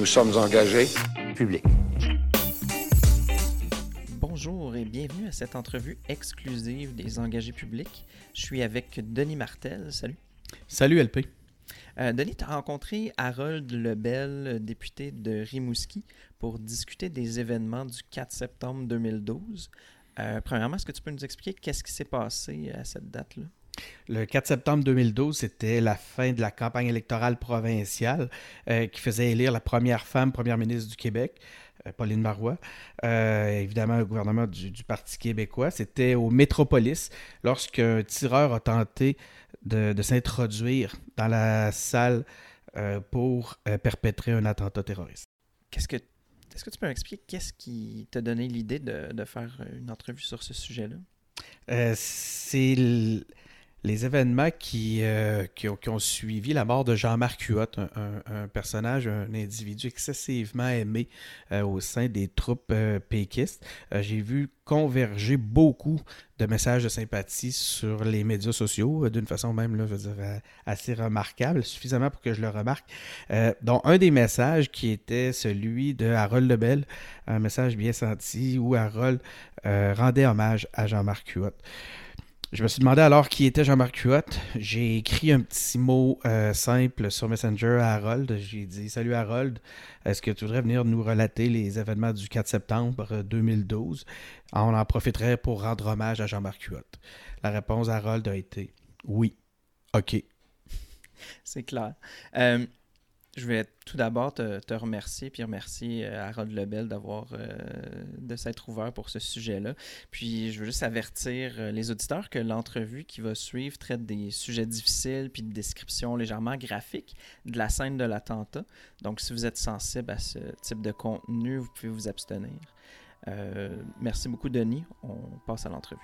Nous sommes engagés. Public. Bonjour et bienvenue à cette entrevue exclusive des engagés publics. Je suis avec Denis Martel. Salut. Salut LP. Euh, Denis, tu as rencontré Harold Lebel, député de Rimouski, pour discuter des événements du 4 septembre 2012. Euh, premièrement, est-ce que tu peux nous expliquer qu'est-ce qui s'est passé à cette date-là? Le 4 septembre 2012, c'était la fin de la campagne électorale provinciale euh, qui faisait élire la première femme première ministre du Québec, euh, Pauline Marois, euh, évidemment le gouvernement du, du Parti québécois. C'était au Métropolis lorsqu'un tireur a tenté de, de s'introduire dans la salle euh, pour euh, perpétrer un attentat terroriste. Qu'est-ce que est-ce que tu peux m'expliquer qu'est-ce qui t'a donné l'idée de, de faire une entrevue sur ce sujet-là? C'est les événements qui, euh, qui, ont, qui ont suivi la mort de Jean-Marc Huot, un, un- personnage, un individu excessivement aimé euh, au sein des troupes euh, péquistes. Euh, J'ai vu converger beaucoup de messages de sympathie sur les médias sociaux, euh, d'une façon même, là, je veux dire, euh, assez remarquable, suffisamment pour que je le remarque. Dont un des messages qui était celui de Harold Lebel, un message bien senti où Harold rendait hommage à Jean-Marc Huot. Je me suis demandé alors qui était Jean-Marc Huot. J'ai écrit un petit mot euh, simple sur Messenger à Harold. J'ai dit Salut Harold, est-ce que tu voudrais venir nous relater les événements du 4 septembre euh, 2012 On en profiterait pour rendre hommage à Jean-Marc Huot. La réponse d'Harold a été Oui. OK. C'est clair. Euh, je vais tout d'abord te, remercier, puis remercier euh, Harold Lebel d'avoir euh, de s'être ouvert pour ce sujet-là. Puis je veux juste avertir euh, les auditeurs que l'entrevue qui va suivre traite des sujets difficiles puis de descriptions légèrement graphiques de la scène de l'attentat. Donc si vous êtes sensible à ce type de contenu, vous pouvez vous abstenir. Merci beaucoup Denis. On passe à l'entrevue.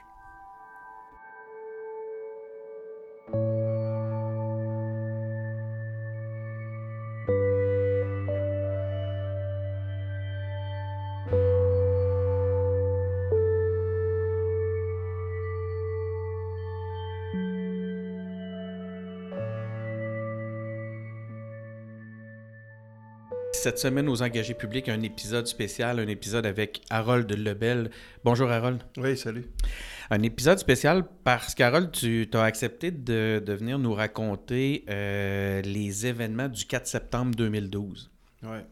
Cette semaine, aux engagés publics, un épisode spécial, un épisode avec Harold Lebel. Bonjour Harold. Oui, salut. Un épisode spécial parce qu'Harold, tu as accepté de, de venir nous raconter euh, les événements du 4 septembre 2012. Ouais.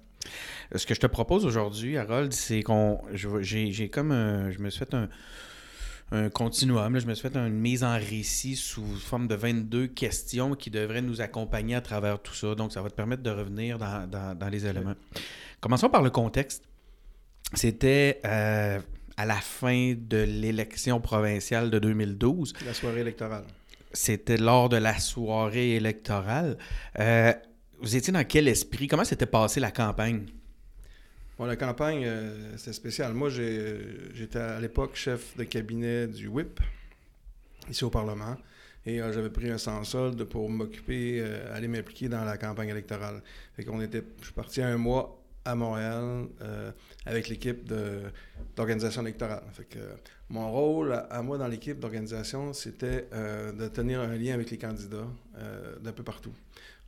Ce que je te propose aujourd'hui, Harold, c'est qu'on. j'ai comme un. Je me suis fait un, un continuum. là. je me suis fait une mise en récit sous forme de 22 questions qui devraient nous accompagner à travers tout ça. Donc, ça va te permettre de revenir dans, dans- dans les éléments. Commençons par le contexte. C'était euh, à la fin de l'élection provinciale de 2012. La soirée électorale. C'était lors de la soirée électorale. Euh, vous étiez dans quel esprit? Comment s'était passée la campagne? Bon, la campagne, euh, c'était spécial. Moi, j'étais à l'époque chef de cabinet du WHIP, ici au Parlement. Et euh, j'avais pris un sans-solde pour m'occuper, euh, aller m'impliquer dans la campagne électorale. Fait qu'on était, je suis parti un mois à Montréal euh, avec l'équipe d'organisation électorale. Fait que mon rôle à, à moi dans l'équipe d'organisation, c'était de tenir un lien avec les candidats d'un peu partout.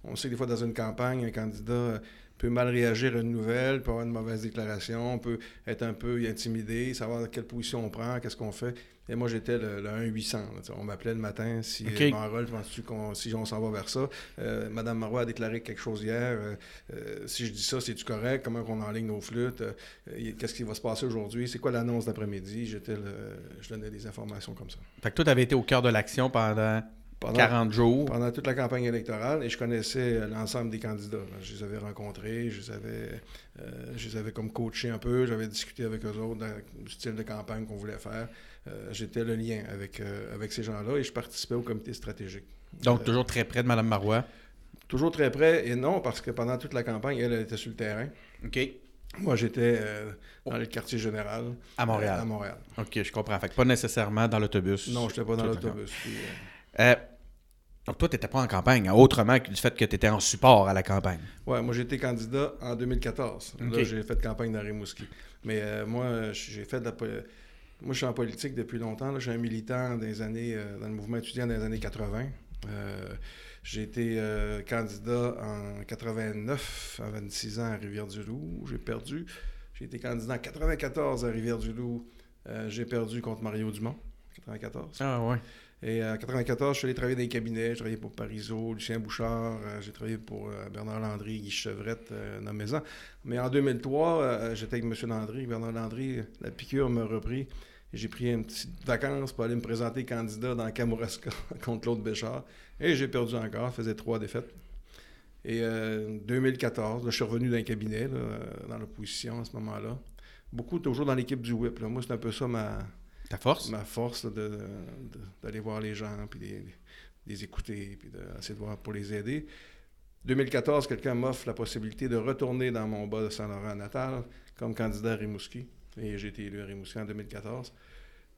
On sait que des fois dans une campagne, un candidat peut mal réagir à une nouvelle, peut avoir une mauvaise déclaration, peut être un peu intimidé, savoir quelle position on prend, qu'est-ce qu'on fait. Et moi, j'étais le, le 1-800. là, tu sais. On m'appelait le matin si Ok. bon, Harold, penses-tu qu'on si on s'en va vers ça? Euh, Madame Marois a déclaré quelque chose hier. euh, euh, si je dis ça, c'est-tu correct? Comment on enligne nos flûtes? Qu'est-ce qui va se passer aujourd'hui? C'est quoi l'annonce d'après-midi? J'étais le- je donnais des informations comme ça. Fait que toi, tu avais été au cœur de l'action pendant Pendant- 40 jours. pendant toute la campagne électorale et je connaissais l'ensemble des candidats. Je les avais rencontrés, je les avais, euh, je les avais comme coachés un peu, j'avais discuté avec eux autres dans- du style de campagne qu'on voulait faire. Euh, J'étais le lien avec, euh, avec ces gens-là et je participais au comité stratégique. Donc, toujours très près de Mme Marois? Toujours très près et non, parce que pendant toute la campagne, elle, elle était sur le terrain. OK. Moi, j'étais euh, dans le quartier général. À Montréal. euh, à Montréal. OK, je comprends. Fait que pas nécessairement dans l'autobus. Non, je n'étais pas dans l'autobus. Euh, donc, toi, tu n'étais pas en campagne, hein, autrement que du fait que tu étais en support à la campagne. Ouais, moi j'ai été candidat en 2014. Ok. Là, j'ai fait campagne dans Rimouski. Mais euh, moi, j'ai fait de la. po- Moi, je suis en politique depuis longtemps. là. Je suis un militant des années, euh, dans le mouvement étudiant des années 80. Euh, J'ai été candidat en 89, à 26 ans, à Rivière-du-Loup. J'ai perdu. J'ai été candidat en 94 à Rivière-du-Loup. J'ai perdu contre Mario Dumont, 94. Ah ouais. Et en 94, je suis allé travailler dans les cabinets. J'ai travaillé pour Parizeau, Lucien Bouchard. euh, j'ai travaillé pour euh, Bernard Landry, Guy Chevrette, euh, nommez-en. Mais en 2003, euh, j'étais avec M. Landry. Bernard Landry, la piqûre m'a repris. J'ai pris une petite vacance pour aller me présenter candidat dans Kamouraska contre Claude Béchard. Et j'ai perdu encore, faisait trois défaites. Et euh, 2014, là, je suis revenu dans un cabinet, là, euh, dans l'opposition à ce moment-là. Beaucoup toujours dans l'équipe du WHIP. là. Moi, c'est un peu ça ma, Ta force? ma force d'aller voir les gens, puis de les écouter, puis d'essayer de voir pour les aider. 2014, quelqu'un m'offre la possibilité de retourner dans mon bas de Saint-Laurent natal comme candidat à Rimouski. Et j'ai été élu à Rimouski en 2014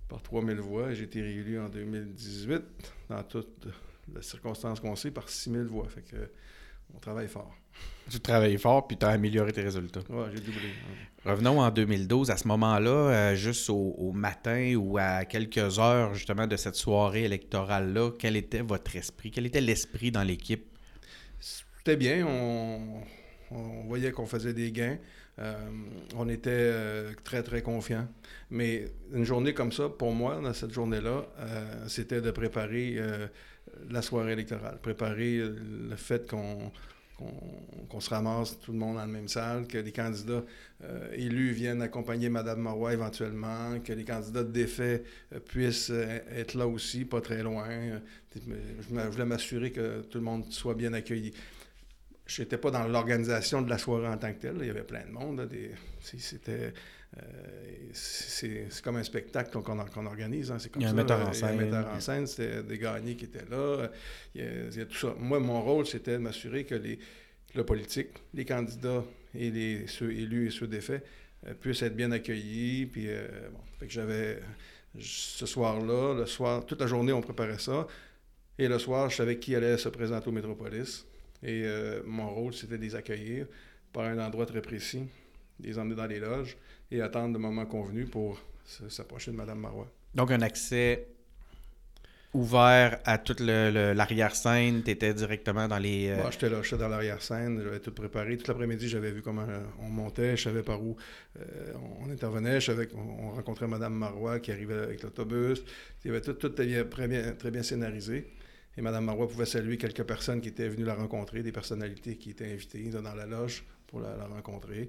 par 3000 voix. J'ai été réélu en 2018, dans toutes les circonstances qu'on sait, par 6000 voix. Fait que on travaille fort. Tu travailles fort puis tu as amélioré tes résultats. Ouais, j'ai doublé. ouais. Revenons en 2012. À ce moment-là, euh, juste au, au matin ou à quelques heures justement de cette soirée électorale-là, quel était votre esprit? Quel était l'esprit dans l'équipe? C'était bien. On, on voyait qu'on faisait des gains. Euh, on était euh, très, très confiants. Mais une journée comme ça, pour moi, dans cette journée-là, c'était de préparer la soirée électorale. Préparer le fait qu'on qu'on se ramasse tout le monde dans la même salle, que les candidats euh, élus viennent accompagner Mme Marois éventuellement, que les candidats de défait euh, puissent euh, être là aussi, pas très loin. Je voulais m'assurer que tout le monde soit bien accueilli. Je n'étais pas dans l'organisation de la soirée en tant que telle. Il y avait plein de monde. C'était. Euh, c'est c'est comme un spectacle qu'on qu'on- qu'on organise. hein, c'est comme Il y a un metteur en Il y a un scène. metteur en scène. C'était des gagnés qui étaient là. Il y a, il y a tout ça. Moi, mon rôle, c'était de m'assurer que les, le politique, les candidats et les, ceux élus et ceux défaits euh, puissent être bien accueillis. Puis, euh, bon, fait que j'avais ce soir-là, le soir, toute la journée, on préparait ça. Et le soir, je savais qui allait se présenter au Métropolis. Et euh, mon rôle, c'était de les accueillir par un endroit très précis, les emmener dans les loges et attendre le moment convenu pour s'approcher de Mme Marois. Donc, un accès ouvert à toute l'arrière-scène. Tu étais directement dans les. euh, Moi, j'étais là, j'étais dans l'arrière-scène, j'avais tout préparé. Tout l'après-midi, j'avais vu comment euh, on montait, je savais par où euh, on intervenait, je savais qu'on on rencontrait Mme Marois qui arrivait avec l'autobus. Il y avait tout, tout très, bien, très bien scénarisé. Et Mme Marois pouvait saluer quelques personnes qui étaient venues la rencontrer, des personnalités qui étaient invitées dans la loge pour la, la rencontrer.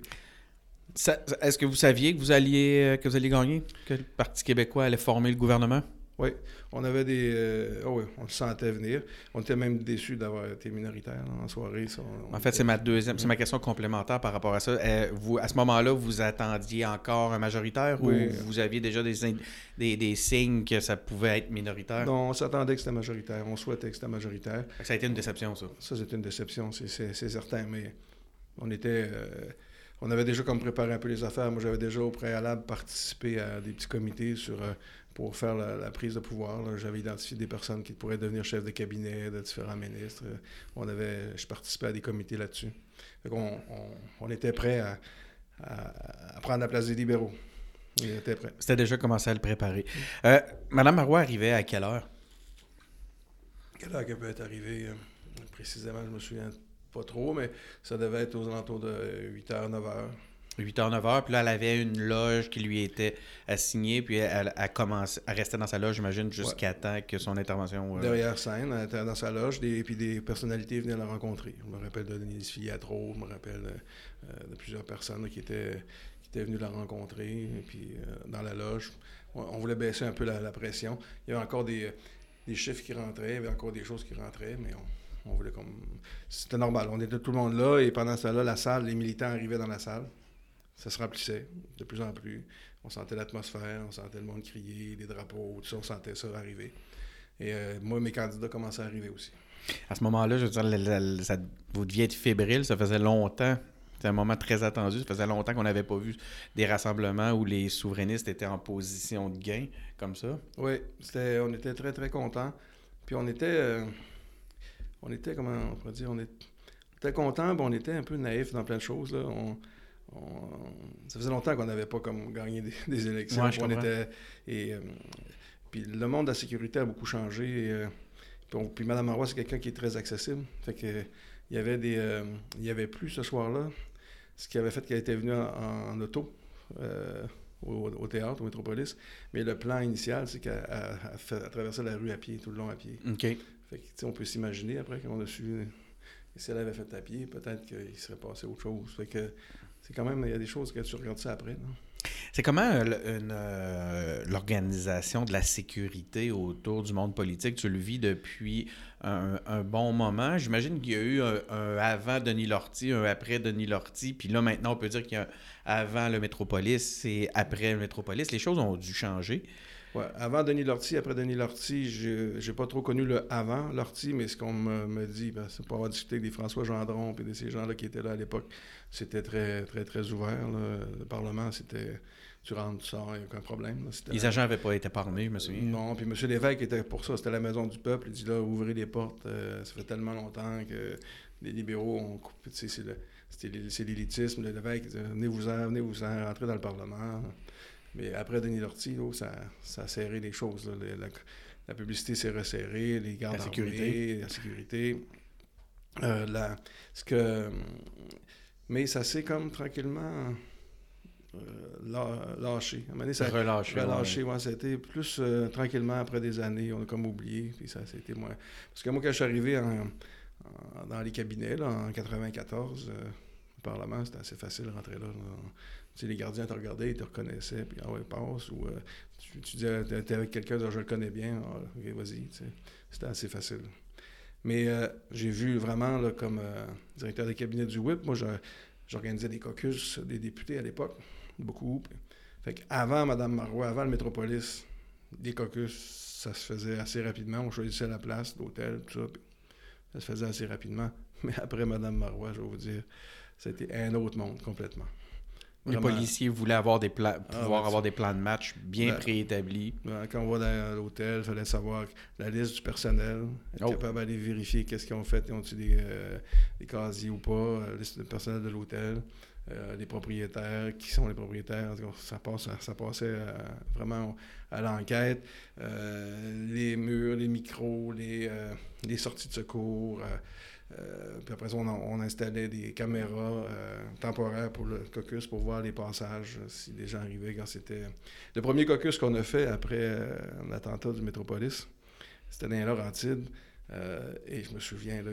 Est-ce que vous saviez que vous alliez euh, que vous alliez gagner? Que le Parti québécois allait former le gouvernement? Oui, on avait des. euh, ah oui, on le sentait venir. On était même déçus d'avoir été minoritaire là, en soirée. ça, on- En fait, c'est ma deuxième, c'est ma question complémentaire par rapport à ça. Euh, vous, à ce moment-là, vous attendiez encore un majoritaire Oui. ou vous aviez déjà des, des, des signes que ça pouvait être minoritaire? Non, on s'attendait que c'était majoritaire. On souhaitait que c'était majoritaire. Ça a été une déception, ça. Ça, c'est une déception, c'est certain, mais on était. euh, on avait déjà comme préparé un peu les affaires. Moi, j'avais déjà au préalable participé à des petits comités sur, euh, pour faire la, la prise de pouvoir. J'avais identifié des personnes qui pourraient devenir chefs de cabinet de différents ministres. On avait, je participais à des comités là-dessus. On, on était prêt à, à- à prendre la place des libéraux. On était prêt. C'était déjà commencé à le préparer. Euh, Madame Marois arrivait à quelle heure? Quelle heure qu'elle peut être arrivée euh, précisément, je me souviens pas trop, mais ça devait être aux alentours de 8h, 9h. 8h, 9h, puis là, elle avait une loge qui lui était assignée, puis elle, elle, commencé, elle restait dans sa loge, j'imagine, jusqu'à temps que son intervention... euh, Derrière scène, elle était dans sa loge, des, puis des personnalités venaient la rencontrer. Je me rappelle de Denise Filiatro, je me rappelle de, euh, de plusieurs personnes qui, étaient, qui étaient venues la rencontrer, et puis euh, dans la loge. On, on voulait baisser un peu la, la pression. Il y avait encore des, des chiffres qui rentraient, il y avait encore des choses qui rentraient, mais on, on voulait comme... C'était normal, on était tout le monde là, et pendant ce temps-là, la salle, les militants arrivaient dans la salle. Ça se remplissait de plus en plus. On sentait l'atmosphère, on sentait le monde crier, les drapeaux, tout ça, on sentait ça arriver. Et euh, moi, mes candidats commençaient à arriver aussi. À ce moment-là, je veux dire, ça- vous deviez être fébrile, ça faisait longtemps. C'était un moment très attendu. Ça faisait longtemps qu'on n'avait pas vu des rassemblements où les souverainistes étaient en position de gain, comme ça. Oui, c'était, on était très, très contents. Puis on était, euh, on était, comment on pourrait dire, on était contents, mais on était un peu naïfs dans plein de choses. Là. On, on- ça faisait longtemps qu'on n'avait pas comme gagné des, des élections. Ouais, on était, et, euh, puis le monde de la sécurité a beaucoup changé. et, euh, puis Mme Marois, c'est quelqu'un qui est très accessible. Fait que, il y avait des. euh, il y avait plus ce soir-là, ce qui avait fait qu'elle était venue en, en auto. au, au théâtre, au Métropolis. Mais le plan initial, c'est qu'elle traversait la rue à pied, tout le long à pied. Fait que, on peut s'imaginer après, quand on a su. Si elle avait fait à pied, peut-être qu'il serait passé autre chose. Fait que c'est quand même. Il y a des choses que tu regardes ça après. non? C'est comment euh, euh, l'organisation de la sécurité autour du monde politique? Tu le vis depuis un, bon moment. J'imagine qu'il y a eu un, un avant Denis Lortie, un après Denis Lortie, puis là maintenant on peut dire qu'il y a un avant le Métropolis et après le Métropolis. Les choses ont dû changer. Ouais, avant Denis Lortie, après Denis Lortie, je j'ai pas trop connu le avant Lortie, mais ce qu'on me, me dit, ben, c'est pour avoir discuté avec des François Gendron et de ces gens-là qui étaient là à l'époque, c'était très, très, très ouvert. là. Le Parlement, c'était tu rentres, tu sors, il n'y a aucun problème. là. Les agents n'avaient pas été parlés, je me souviens. Non, puis M. Lévesque était pour ça, c'était la maison du peuple. Il dit là, ouvrez les portes, euh, ça fait tellement longtemps que les libéraux ont coupé, c'est l'élitisme. Le Lévesque, venez-vous-en, venez-vous-en, rentrez dans le Parlement. Mais après Denis Lortie, ça, ça a serré les choses. là. Le- la, la publicité s'est resserrée, les gardes La sécurité. armés, la sécurité. Euh, la- ce que, mais ça s'est comme tranquillement euh, lâ- lâché. À un moment donné, ça, Relâché. relâché, ouais, ça a été plus euh, tranquillement après des années, on a comme oublié, puis ça, été moins... Parce que moi, quand je suis arrivé en- en- dans les cabinets, là, en 94, euh, au Parlement, c'était assez facile de rentrer là. là. Sais, les gardiens te regardaient, ils te reconnaissaient, puis ah ouais, passe, ou euh, tu, tu disais, t'es t'es avec quelqu'un, je le connais bien, ah, vas-y. C'était assez facile. Mais euh, j'ai vu vraiment, là, comme euh, directeur des cabinets du WIP, moi, j'organisais des caucus des députés à l'époque, beaucoup. puis- fait qu'avant Mme Marois, avant le Métropolis, des caucus, ça se faisait assez rapidement. On choisissait la place, l'hôtel, tout ça. ça se faisait assez rapidement. Mais après Mme Marois, je vais vous dire, c'était un autre monde complètement. Les policiers voulaient avoir des plans, Ah, pouvoir avoir des plans de match bien Ben, préétablis. Ben, Quand on va dans l'hôtel, il fallait savoir la liste du personnel, être Oh. capable d'aller vérifier qu'est-ce qu'ils ont fait, ils ont-ils des, euh, des casiers ou pas, euh, liste du personnel de l'hôtel, euh, les propriétaires, qui sont les propriétaires, ça, passe, ça passait vraiment à l'enquête, Euh, les murs, les micros, les, les sorties de secours, euh, puis après ça, on, on installait des caméras euh, temporaires pour le caucus pour voir les passages, euh, si les gens arrivaient quand c'était... Le premier caucus qu'on a fait après l'attentat du Métropolis, c'était dans les Laurentides. et je me souviens, là,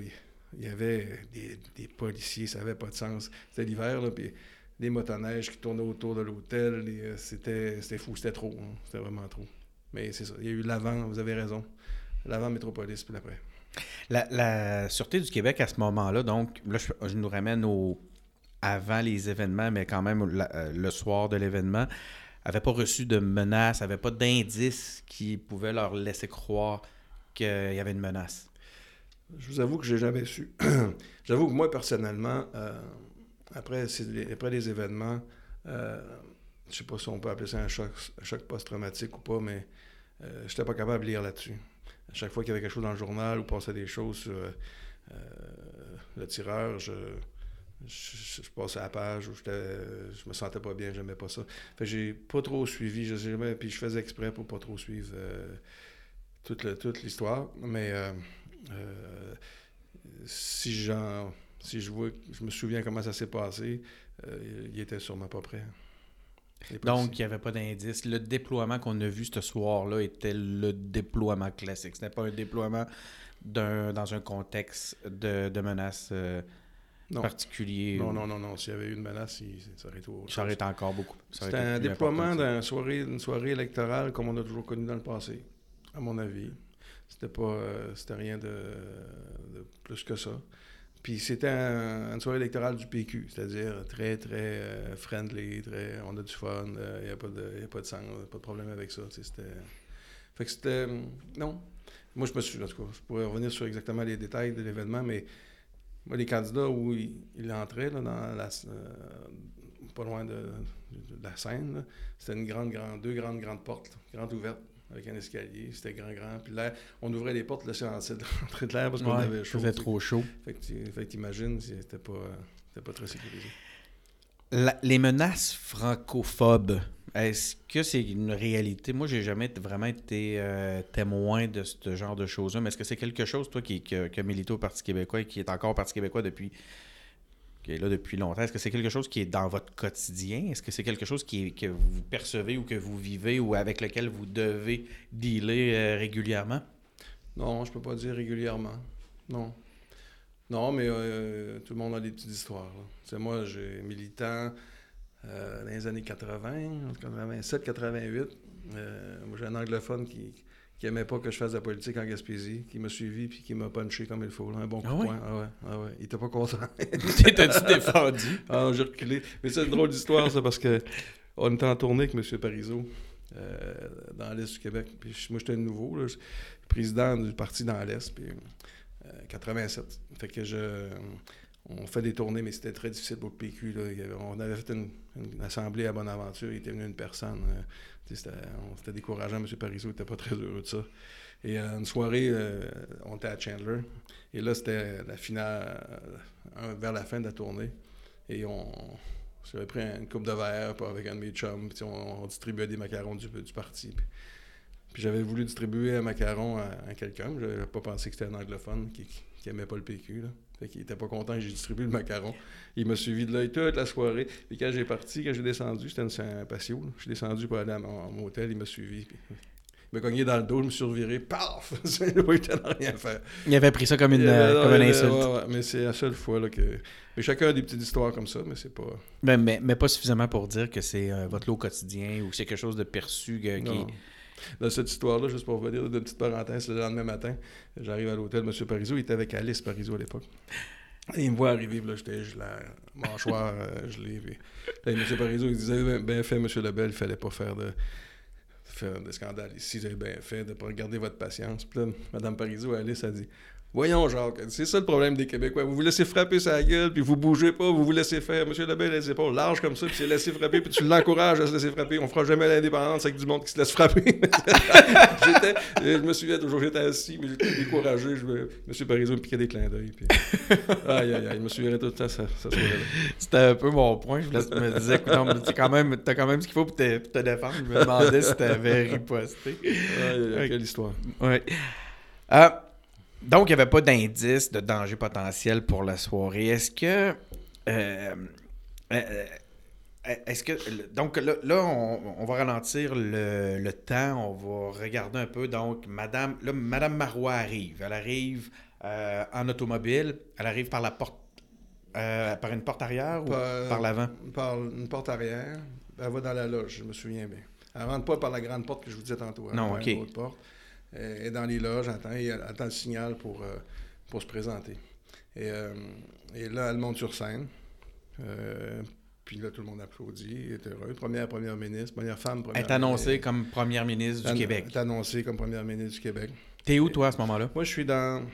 il y avait des, des policiers, ça n'avait pas de sens. C'était l'hiver, là, puis des motoneiges qui tournaient autour de l'hôtel. c'était fou, c'était trop. hein. C'était vraiment trop. Mais c'est ça. Il y a eu l'avant, vous avez raison. L'avant Métropolis, puis l'après. La, Sûreté du Québec à ce moment-là, donc, là, je, nous ramène au avant les événements, mais quand même euh, le soir de l'événement, avait pas reçu de menaces, avait pas d'indices qui pouvaient leur laisser croire qu'il y avait une menace. Je vous avoue que j'ai jamais su. J'avoue que moi, personnellement, euh, après, ces- après les événements, euh, je sais pas si on peut appeler ça un choc, un choc post-traumatique ou pas, mais euh, je n'étais pas capable de lire là-dessus. Chaque fois qu'il y avait quelque chose dans le journal ou passait des choses sur euh, euh, le tireur, je, je, passais à la page où je me sentais pas bien, j'aimais pas ça. Fait j'ai pas trop suivi, je sais jamais, puis je faisais exprès pour pas trop suivre euh, toute, l'histoire, mais si j'en si je vois je me souviens comment ça s'est passé, il était sûrement pas prêt. Donc, il n'y avait pas d'indices. Le déploiement qu'on a vu ce soir-là était le déploiement classique. Ce n'est pas un déploiement dans un contexte de, de menace euh, non. particulier. non, non, non, non. S'il y avait eu une menace, il- ça aurait été Ça aurait été encore beaucoup. C'était un déploiement d'une soirée, une soirée électorale comme on a toujours connu dans le passé, à mon avis. C'était pas euh, c'était rien de, de plus que ça. Puis c'était un- une soirée électorale du PQ, c'est-à-dire très, très euh, friendly, très, on a du fun, il n'y a, pas de- y a pas de sang, pas de problème avec ça. C'était... Fait que c'était... hum, Non. Moi, je me suis... En tout cas, je pourrais revenir sur exactement les détails de l'événement, mais moi, les candidats où ils, ils entraient là, dans la... euh, pas loin de, la scène, c'était une grande, grande, deux grandes, grandes portes, grandes ouvertes, avec un escalier. C'était grand, grand. Puis là, on ouvrait les portes, laissait entrer de l'air parce qu'on Ouais, avait chaud. sais. trop chaud. Fait que que t'imagines, c'était pas, c'était pas très sécurisé. La- les menaces francophobes, est-ce que c'est une réalité? Moi, j'ai jamais vraiment été euh, témoin de ce genre de choses-là, mais est-ce que c'est quelque chose, toi, qui, a milité au Parti québécois et qui est encore au Parti québécois depuis, qui est là depuis longtemps, est-ce que c'est quelque chose qui est dans votre quotidien? Est-ce que c'est quelque chose qui que vous percevez ou que vous vivez ou avec lequel vous devez dealer euh, régulièrement? Non, je peux pas dire régulièrement. Non. Non, mais euh, tout le monde a des petites histoires. C'est moi, j'ai militant euh, dans les années 80, 87, 88. moi, j'ai un anglophone qui, qui aimait pas que je fasse de la politique en Gaspésie, qui m'a suivi puis qui m'a punché comme il faut, là, un bon coup Ah de ouais? poing. Ah ouais, ah ouais. Il était pas content. T'es-tu défendu? Ah j'ai reculé. Mais c'est une drôle d'histoire, ça, parce que on était en tournée avec M. Parizeau euh, dans l'Est du Québec. Puis moi, j'étais nouveau, là, président du parti dans l'Est, puis euh, 87. Fait que je... On fait des tournées, mais c'était très difficile pour le PQ. là. On avait fait une, assemblée à Bonaventure, il était venu une personne. euh, c'était décourageant, M. Parizeau n'était pas très heureux de ça. Et euh, une soirée, euh, on était à Chandler. Et là, c'était la finale, vers la fin de la tournée. Et on, j'avais pris une coupe de verre avec un de mes chums, puis on, distribuait des macarons du, parti. Puis, j'avais voulu distribuer un macaron à, à quelqu'un, mais j'avais pas pensé que c'était un anglophone qui, qui aimait pas le PQ. Là. Fait qu'il était pas content que j'ai distribué le macaron. Il m'a suivi de l'œil toute la soirée. Puis quand j'ai parti, quand j'ai descendu, c'était un patio. là. Je suis descendu pour aller à mon, à mon hôtel, il m'a suivi. puis il m'a cogné dans le dos, je me suis reviré, paf! Il n'a pas eu le temps de rien faire. Il avait pris ça comme une, avait- euh, comme une ouais, insulte. ouais, ouais, mais c'est la seule fois là, que. Mais chacun a des petites histoires comme ça, mais c'est pas. Ben, mais, mais pas suffisamment pour dire que c'est euh, votre lot quotidien ou que c'est quelque chose de perçu que- qui... Dans cette histoire-là, juste pour revenir d'une petite parenthèse, le lendemain matin, j'arrive à l'hôtel, M. Parizeau, il était avec Alice Parizeau à l'époque. Il me voit arriver, là, j'étais la mâchoire euh, gelée. Là, M. Parizeau, il disait ben, Bien fait, M. Lebel, il fallait pas faire de, faire de scandale ici, vous bien fait de pas regarder votre patience. Puis là, Mme Parizeau, Alice, a dit Voyons, Jacques, c'est ça le problème des Québécois. Vous vous laissez frapper sa gueule, puis vous bougez pas, vous vous laissez faire. Monsieur Lebel, les épaules larges comme ça, puis c'est laissé frapper, puis tu l'encourages à se laisser frapper. On fera jamais l'indépendance avec du monde qui se laisse frapper. j'étais, je me souviens toujours, j'étais assis, mais j'étais découragé. Je me, Monsieur Parizeau me piquait des clins d'œil. Puis... Aïe, aïe, aïe, je me souviendrai tout le temps, ça, ça. C'était un peu mon point. Je me- disais mais t'as quand, même- t'as quand même ce qu'il faut pour te, pour te défendre. Je me demandais si t'avais riposté. Aïe, aïe, aïe, quelle histoire. Ouais. Euh, donc, il n'y avait pas d'indice de danger potentiel pour la soirée. Est-ce que. euh, euh, est-ce que. Donc, là, là, on, on va ralentir le, le temps. On va regarder un peu. Donc, Madame, là, Madame Marois arrive. Elle arrive euh, en automobile. Elle arrive par la porte. euh, par une porte arrière ou Par- l'avant? Par une porte arrière. Elle va dans la loge, je me souviens bien. Elle rentre pas par la grande porte que je vous disais tantôt. Elle Non, va ok. par une autre porte. Elle est dans les loges, attend, et attend le signal pour, euh, pour se présenter. Et, euh, et là, elle monte sur scène. Euh, puis là, tout le monde applaudit, elle est heureux. Première première ministre, première femme première Elle est annoncée ministre. comme première ministre du Québec. Elle est annoncée comme première ministre du Québec. T'es où, toi, à ce moment-là? Moi, je suis dans.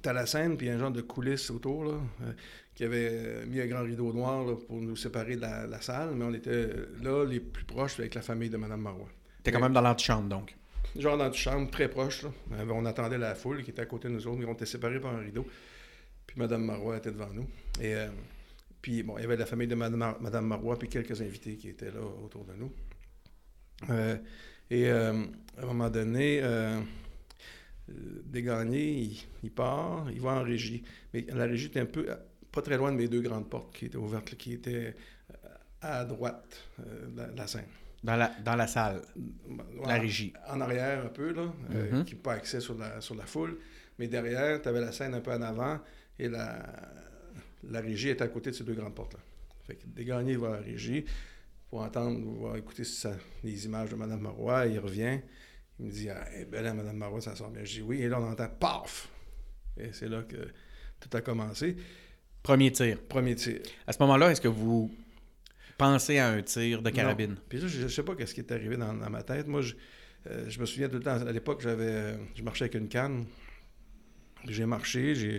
T'as la scène, puis un genre de coulisses autour, là, euh, qui avait euh, mis un grand rideau noir là, pour nous séparer de la, la salle, mais on était euh, là, les plus proches, avec la famille de Mme Marois. T'es quand même dans l'antichambre, donc. Genre dans une chambre très proche, là. Euh, On attendait la foule qui était à côté de nous autres, on était séparés par un rideau. Puis Mme Marois était devant nous. Et euh, puis, bon, il y avait la famille de Mme, Marois, puis quelques invités qui étaient là autour de nous. Euh, et à un moment donné, Desgagnés, il, part, il va en régie. Mais la régie était un peu, pas très loin de mes deux grandes portes qui étaient ouvertes, qui étaient à droite de la scène. Dans la, dans la salle, la régie. En arrière un peu, là, euh, Mhm. qui n'a pas accès sur la, sur la foule. Mais derrière, tu avais la scène un peu en avant et la, la régie était à côté de ces deux grandes portes-là. Fait que Desgagnés va à la régie pour entendre, va écouter ça- les images de Mme Marois. Il revient. Il me dit Ah, eh, belle, hein, Mme Marois, ça sort bien. Je dis oui. Et là, on entend paf Et c'est là que tout a commencé. Premier tir. Premier tir. À ce moment-là, est-ce que vous pensez à un tir de carabine? Puis là, je ne sais pas ce qui est arrivé dans, dans ma tête. Moi, je, euh, je me souviens tout le temps, à l'époque, j'avais, euh, je marchais avec une canne. J'ai marché, j'ai,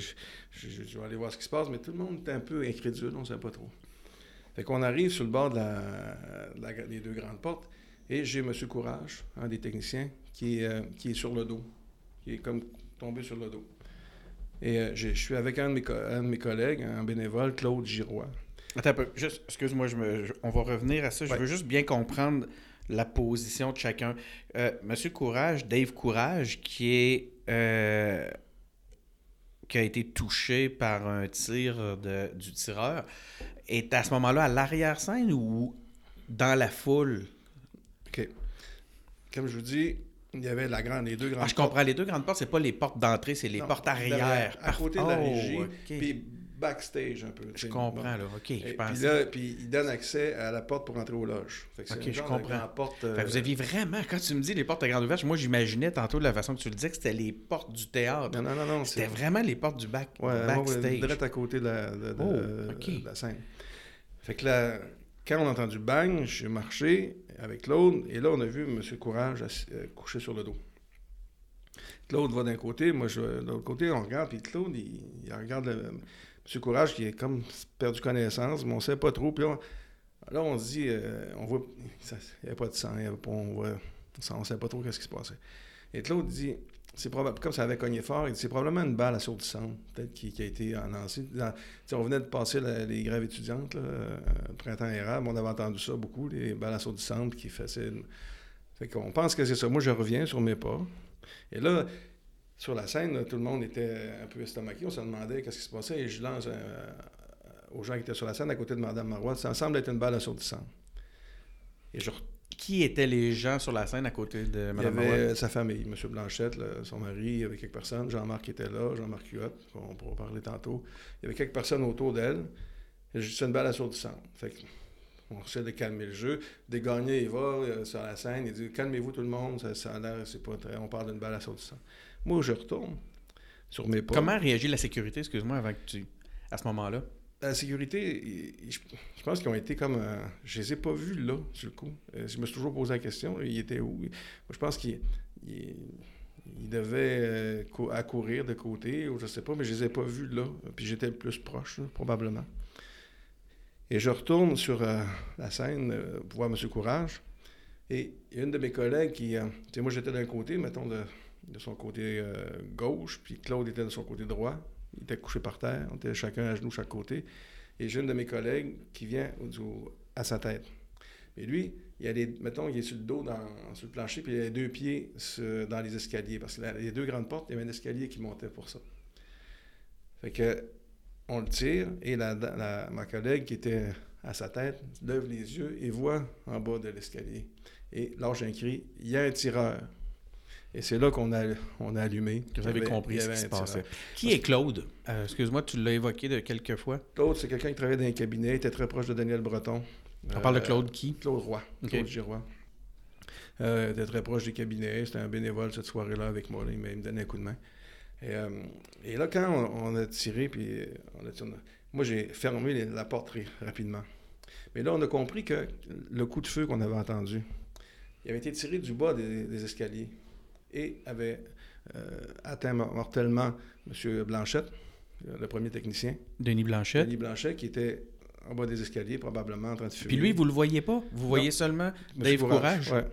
je, vais aller voir ce qui se passe, mais tout le monde était un peu incrédule, on ne savait pas trop. Fait qu'on arrive sur le bord de la, de la- des deux grandes portes, et j'ai M. Courage, un des techniciens, qui est, euh, qui est sur le dos, qui est comme tombé sur le dos. Et euh, je suis avec un de, mes, co- un de mes collègues, un bénévole, Claude Giroir. Attends un peu. Juste, excuse-moi, je me, je- on va revenir à ça. Je Ouais. veux juste bien comprendre la position de chacun. Euh, Monsieur Courage, Dave Courage, qui est euh, qui a été touché par un tir de, du tireur, est à ce moment-là à l'arrière-scène ou dans la foule? OK. Comme je vous dis, il y avait la grande, les deux grandes Ah, je comprends. Les deux grandes portes, c'est pas les portes d'entrée, c'est les Non, portes arrière. À côté de la Oh, régie, puis backstage un peu. Je comprends, là. OK, Et puis là, puis il donne accès à la porte pour entrer aux loges. Fait que Ok, je comprends. porte, euh, Fait que vous aviez vraiment, quand tu me dis les portes à grande ouverture, moi j'imaginais tantôt de la façon que tu le disais que c'était les portes du théâtre. Non, non, non, non. C'était vraiment les portes du back, Ouais, backstage. direct à côté de la, de- de- Oh, de la scène. Fait que là, quand on a entendu bang, j'ai marché avec Claude, et là, on a vu M. Courage euh, couché sur le dos. Claude va d'un côté, moi, je de l'autre côté, on regarde, puis Claude, il, il regarde le- M. Courage qui est comme perdu connaissance, mais on ne sait pas trop. Puis là, on, là, on se dit, euh, on voit, il n'y avait pas de sang, y avait on ne sait pas trop qu'est-ce qui se passait. Et Claude dit, c'est comme ça avait cogné fort, c'est probablement une balle assourdissante, peut-être qui, a été lancée. On venait de passer les grèves étudiantes, là, euh, printemps érable, on avait entendu ça beaucoup, les balles assourdissantes qui faisaient... Fait qu'on pense que c'est ça. Moi, je reviens sur mes pas. Et là, sur la scène, tout le monde était un peu estomaqué. On se demandait qu'est-ce qui se passait. Et je lance un- aux gens qui étaient sur la scène à côté de Mme Marois. Ça semble être une balle assourdissante. Et je Qui étaient les gens sur la scène à côté de il y Mme avait Marois? euh, sa famille, M. Blanchette, là, son mari, il y avait quelques personnes. Jean-Marc était là, Jean-Marc Huot, on pourra parler tantôt. Il y avait quelques personnes autour d'elle. C'est une balle assourdissante. Fait que, on essaie de calmer le jeu. Des gagnés, il va euh, sur la scène, il dit Calmez-vous tout le monde, ça, ça a l'air, c'est pas très. On parle d'une balle assourdissante. Moi, je retourne sur mes pas. Comment réagit la sécurité, excuse-moi, avant que tu... à ce moment-là? La sécurité, je, je pense qu'ils ont été comme. euh, je les ai pas vus là, sur le coup. Euh, je me suis toujours posé la question, ils étaient où? Moi, je pense qu'ils ils- ils devaient euh, cou- accourir de côté, ou je sais pas, mais je les ai pas vus là. Puis j'étais le plus proche, là, probablement. Et je retourne sur euh, la scène euh, pour voir M. Courage. Et il y a une de mes collègues qui. euh, tu sais, moi, j'étais d'un côté, mettons, de, de son côté euh, gauche, puis Claude était de son côté droit. Il était couché par terre. On était chacun à genoux chaque côté. Et j'ai une de mes collègues qui vient à sa tête. Et lui, il a les, mettons, il est sur le dos, dans, sur le plancher, puis il a les deux pieds dans les escaliers. Parce que la- les deux grandes portes, il y avait un escalier qui montait pour ça. Fait que, on le tire, et la, ma collègue qui était à sa tête lève les yeux et voit en bas de l'escalier. Et lâche un cri il y a un tireur. Et c'est là qu'on a, on a allumé. Que avait- compris ce qui se passait. Qui est Claude? Euh, excuse-moi, tu l'as évoqué de quelques fois. Claude, c'est quelqu'un qui travaillait dans un cabinet, il était très proche de Daniel Breton. On parle de Euh, Claude qui? Claude Roy. Claude Giroy. Euh, il était très proche des cabinets. C'était un bénévole cette soirée-là avec moi. là. Il, me donnait un coup de main. Et, euh, et là, quand on, on a tiré, puis euh, on a, a- moi, j'ai fermé les- la porte très rapidement. Mais là, on a compris que le coup de feu qu'on avait entendu, il avait été tiré du bas des, des escaliers et avait euh, atteint mor- mortellement M. Blanchette, le premier technicien. Denis Blanchet. Denis Blanchet, qui était en bas des escaliers, probablement en train de fumer. Puis lui, vous le voyez pas? Vous voyez seulement Dave Courage? ouais.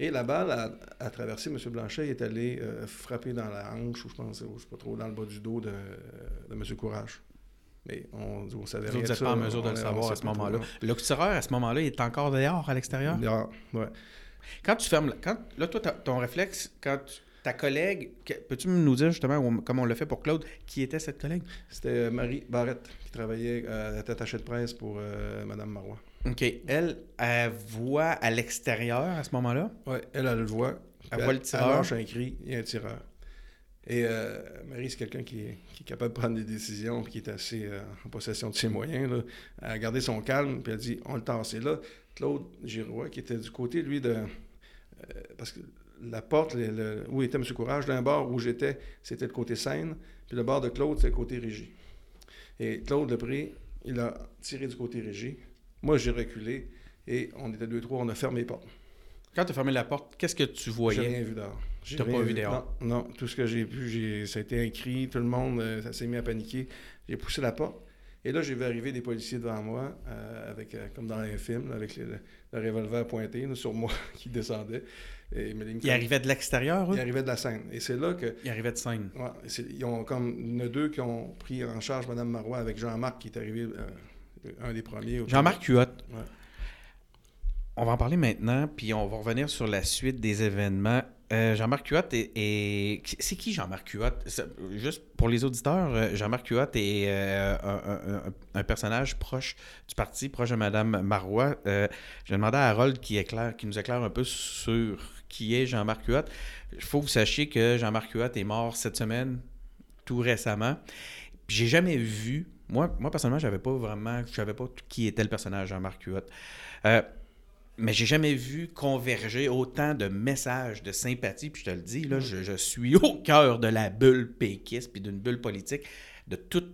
Et la balle a, a traversé M. Blanchet, il est allé euh, frapper dans la hanche, ou je pense, ou je sais pas trop, dans le bas du dos de, de M. Courage. Mais on, on savait Vous rien n'êtes pas en mesure de le savoir à ce moment-là. Le tireur, à ce moment-là, il est encore dehors, à l'extérieur? Ah, ouais. Quand tu fermes... Quand, là, toi, ton réflexe, quand tu- ta collègue... Peux-tu nous dire, justement, ou- comme on l'a fait pour Claude, qui était cette collègue? C'était euh, Marie Barrette qui travaillait, euh, elle était attachée de presse pour euh, Mme Marois. OK. Elle, elle voit à l'extérieur, à ce moment-là? Oui, elle, elle le voit. Elle voit le tireur? lâche un cri, il y a un tireur. Et euh, Marie, c'est quelqu'un qui est, qui est capable de prendre des décisions, puis qui est assez euh, en possession de ses moyens. Là. Elle a gardé son calme, puis elle dit on le tasse. Et là, Claude Giroux, qui était du côté, lui, de. euh, parce que la porte, le- le- où était M. Courage, d'un bord où j'étais, c'était le côté Seine, puis le bord de Claude, c'est le côté Régie. Et Claude le pris, il a tiré du côté Régie. Moi, j'ai reculé, et on était deux, trois, on a fermé les portes. Quand tu as fermé la porte, qu'est-ce que tu J'ai voyais? rien vu dehors. J'ai pas vu dehors? Non, non, tout ce que j'ai vu, j'ai, ça a été un cri, tout le monde, euh, ça s'est mis à paniquer. J'ai poussé la porte. Et là, j'ai vu arriver des policiers devant moi, euh, avec, euh, comme dans un film, là, avec le, le- le revolver pointé là, sur moi qui descendait. Et, mais Il arrivait de l'extérieur, il eux? arrivait de la scène. Et c'est là que. Il arrivait de scène. ouais, ils ont comme. Il y en a deux qui ont pris en charge Mme Marois avec Jean-Marc qui est arrivé euh, un des premiers. Jean-Marc Huot. Ouais. On va en parler maintenant, puis on va revenir sur la suite des événements. Euh, Jean-Marc Huot est. C'est qui Jean-Marc Huot? Juste pour les auditeurs, euh, Jean-Marc Huot est euh, un, un, personnage proche du parti, proche de Mme Marois. Euh, je demandé à Harold qui, qui nous éclaire un peu sur qui est Jean-Marc Huot. Il faut que vous sachiez que Jean-Marc Huot est mort cette semaine, tout récemment. J'ai jamais vu. Moi, moi personnellement, j'avais pas vraiment. Je savais pas qui était le personnage Jean-Marc Huot. Euh, mais j'ai jamais vu converger autant de messages de sympathie. Puis je te le dis, là, je, je suis au cœur de la bulle péquiste puis d'une bulle politique. De tout,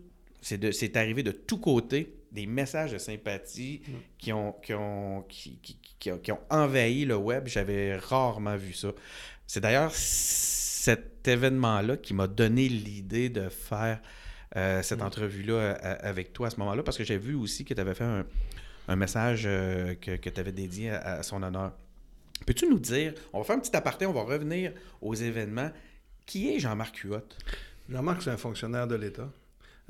c'est arrivé de tous côtés des messages de sympathie mm. qui, ont, qui, ont, qui, qui, qui, ont envahi le web. J'avais rarement vu ça. C'est d'ailleurs cet événement-là qui m'a donné l'idée de faire euh, cette mm. entrevue-là avec toi à ce moment-là, parce que j'ai vu aussi que tu avais fait un, un message euh, que, que tu avais dédié à, à son honneur. Peux-tu nous dire, on va faire un petit aparté, on va revenir aux événements. Qui est Jean-Marc Huot? Jean-Marc, c'est un fonctionnaire de l'État.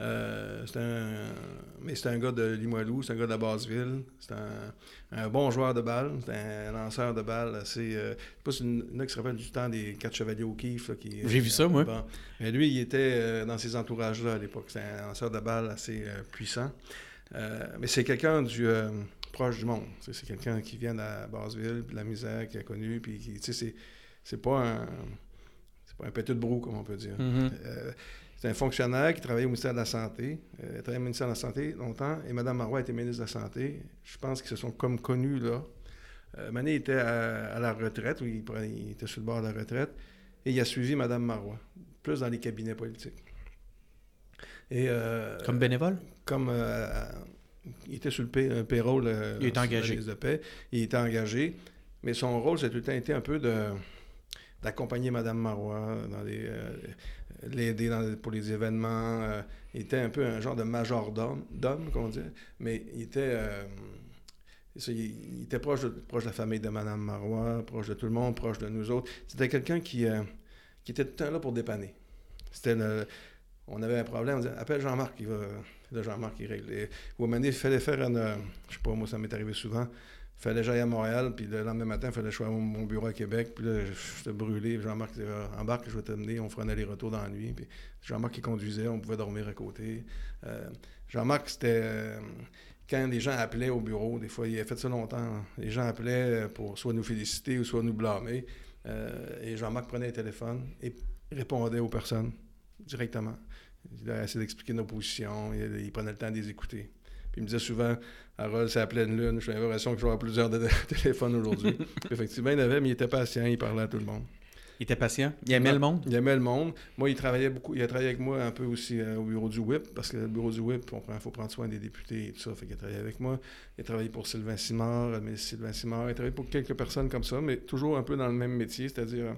Euh, c'est un, mais c'est un gars de Limoilou, c'est un gars de la Basseville, c'est un, un, bon joueur de balle, c'est un lanceur de balle assez. Euh, je sais pas si une, qui se rappelle du temps des quatre chevaliers au kiff. J'ai vu ça, moi. Bon. Mais lui, il était euh, dans ces entourages-là à l'époque. C'est un lanceur de balle assez puissant. Euh, mais c'est quelqu'un du euh, proche du monde. C'est quelqu'un qui vient de la Basseville, de la misère, qui a connu, puis qui, c'est, c'est pas un. C'est pas un de brou, comme on peut dire. Mm-hmm. Euh, c'est un fonctionnaire qui travaillait au ministère de la Santé. Euh, travaillé au ministère de la Santé longtemps. Et Mme Marois était ministre de la Santé. Je pense qu'ils se sont comme connus là. Euh, Mané était à, à, la retraite, il, il, était sur le bord de la retraite. Et il a suivi Mme Marois, plus dans les cabinets politiques. Et, comme bénévole? Comme. Euh, il était sur le pay, un payroll. il est engagé. De paix. Il était engagé. Mais son rôle, c'est tout le temps été un peu de d'accompagner Mme Marois dans les, euh, l'aider pour les événements. Euh, il était un peu un genre de majordome, d'homme, qu'on dit, mais il était, euh, il, il, était proche de, proche de la famille de Mme Marois, proche de tout le monde, proche de nous autres. C'était quelqu'un qui, qui était tout le temps là pour dépanner. C'était le, on avait un problème, on disait appelle Jean-Marc, il va. Là, Jean-Marc, il règle. Et, ou à moment donné, il fallait faire une. Je sais pas, moi, ça m'est arrivé souvent fallait que j'aille à Montréal, puis le lendemain matin, il fallait que je sois mon bureau à Québec, puis là, j'étais brûlé. Jean-Marc disait embarque, je vais t'amener, on fera un aller-retour dans la nuit. Puis Jean-Marc qui conduisait, on pouvait dormir à côté. Euh, Jean-Marc, c'était. Euh, quand les gens appelaient au bureau, des fois, il a fait ça longtemps, les gens appelaient pour soit nous féliciter ou soit nous blâmer. Euh, et Jean-Marc prenait le téléphone et répondait aux personnes directement. Il a essayé d'expliquer nos positions, il, il prenait le temps de les écouter. Puis il me disait souvent, Harold, c'est la pleine lune. J'ai l'impression que je vais avoir plusieurs de téléphones aujourd'hui. Effectivement, il avait, mais il était patient, il parlait à tout le monde. Il était patient? Il aimait le monde? Il aimait le monde. Moi, il travaillait beaucoup. Il a travaillé avec moi un peu aussi euh, au bureau du WHIP, parce que le bureau du WHIP, il faut prendre soin des députés et tout ça. Fait qu'il a travaillé avec moi. Il a travaillé pour Sylvain Simard, ministre Sylvain Simard. Il a travaillé pour quelques personnes comme ça, mais toujours un peu dans le même métier, c'est-à-dire.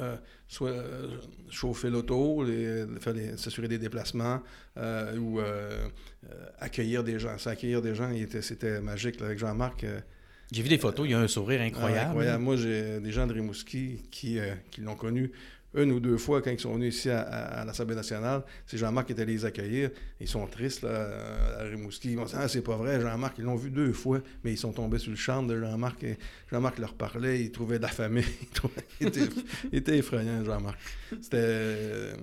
Euh, soit euh, chauffer l'auto, s'assurer des déplacements euh, ou accueillir des gens. Ça, accueillir des gens, c'était magique là, avec Jean-Marc. j'ai vu des photos, il y a un sourire incroyable. incroyable. Moi, j'ai des gens de Rimouski qui, qui l'ont connu une ou deux fois quand ils sont venus ici à, à, à l'Assemblée nationale, c'est Jean-Marc qui était les accueillir. Ils sont tristes là, à Rimouski. Ils vont dire Ah, c'est pas vrai, Jean-Marc, ils l'ont vu deux fois, mais ils sont tombés sur le charme de Jean-Marc. Jean-Marc leur parlait, ils trouvaient de la famille. il, était, il était effrayant, Jean-Marc. C'était. Euh,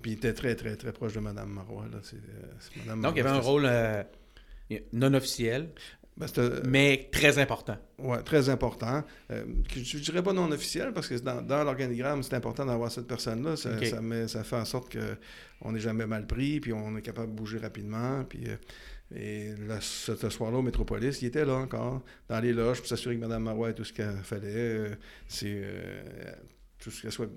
puis il était très, très, très proche de Mme Marois. Là. Madame Donc, Marois, il y avait un rôle euh, non officiel. Ben, mais très important. Oui, très important. Euh, je ne dirais pas non officiel parce que dans, dans l'organigramme, c'est important d'avoir cette personne-là. Ça, okay. ça, met, ça, fait en sorte qu'on n'est jamais mal pris, puis on est capable de bouger rapidement. Puis, euh, et là, ce, ce soir-là, au Métropolis, il était là encore, dans les loges, pour s'assurer que Mme Marois ait tout ce qu'il fallait. Euh, c'est tout ce, soit,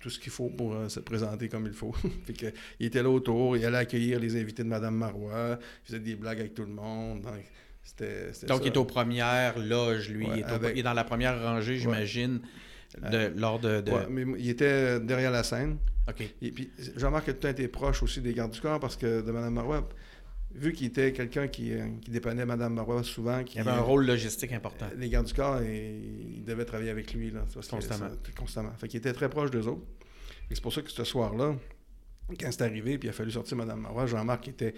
tout ce qu'il faut pour euh, se présenter comme il faut. fait que, il était là autour, il allait accueillir les invités de Mme Marois, il faisait des blagues avec tout le monde. Donc, c'était, c'était Donc, ça. il est aux premières loges, lui. Ouais, il, est au, avec... il, est dans la première rangée, j'imagine, de, euh, lors de. de... Ouais, mais il était derrière la scène. OK. Et puis, Jean-Marc a tout le temps été proche aussi des gardes du corps parce que de Mme Marois, vu qu'il était quelqu'un qui, qui dépannait Mme Marois souvent. Qui, il avait un rôle logistique important. Les gardes du corps, ils devaient travailler avec lui. Là, constamment. Que, constamment. Fait qu'il était très proche d'eux autres. Et c'est pour ça que ce soir-là, quand c'est arrivé, puis il a fallu sortir Mme Marois, Jean-Marc était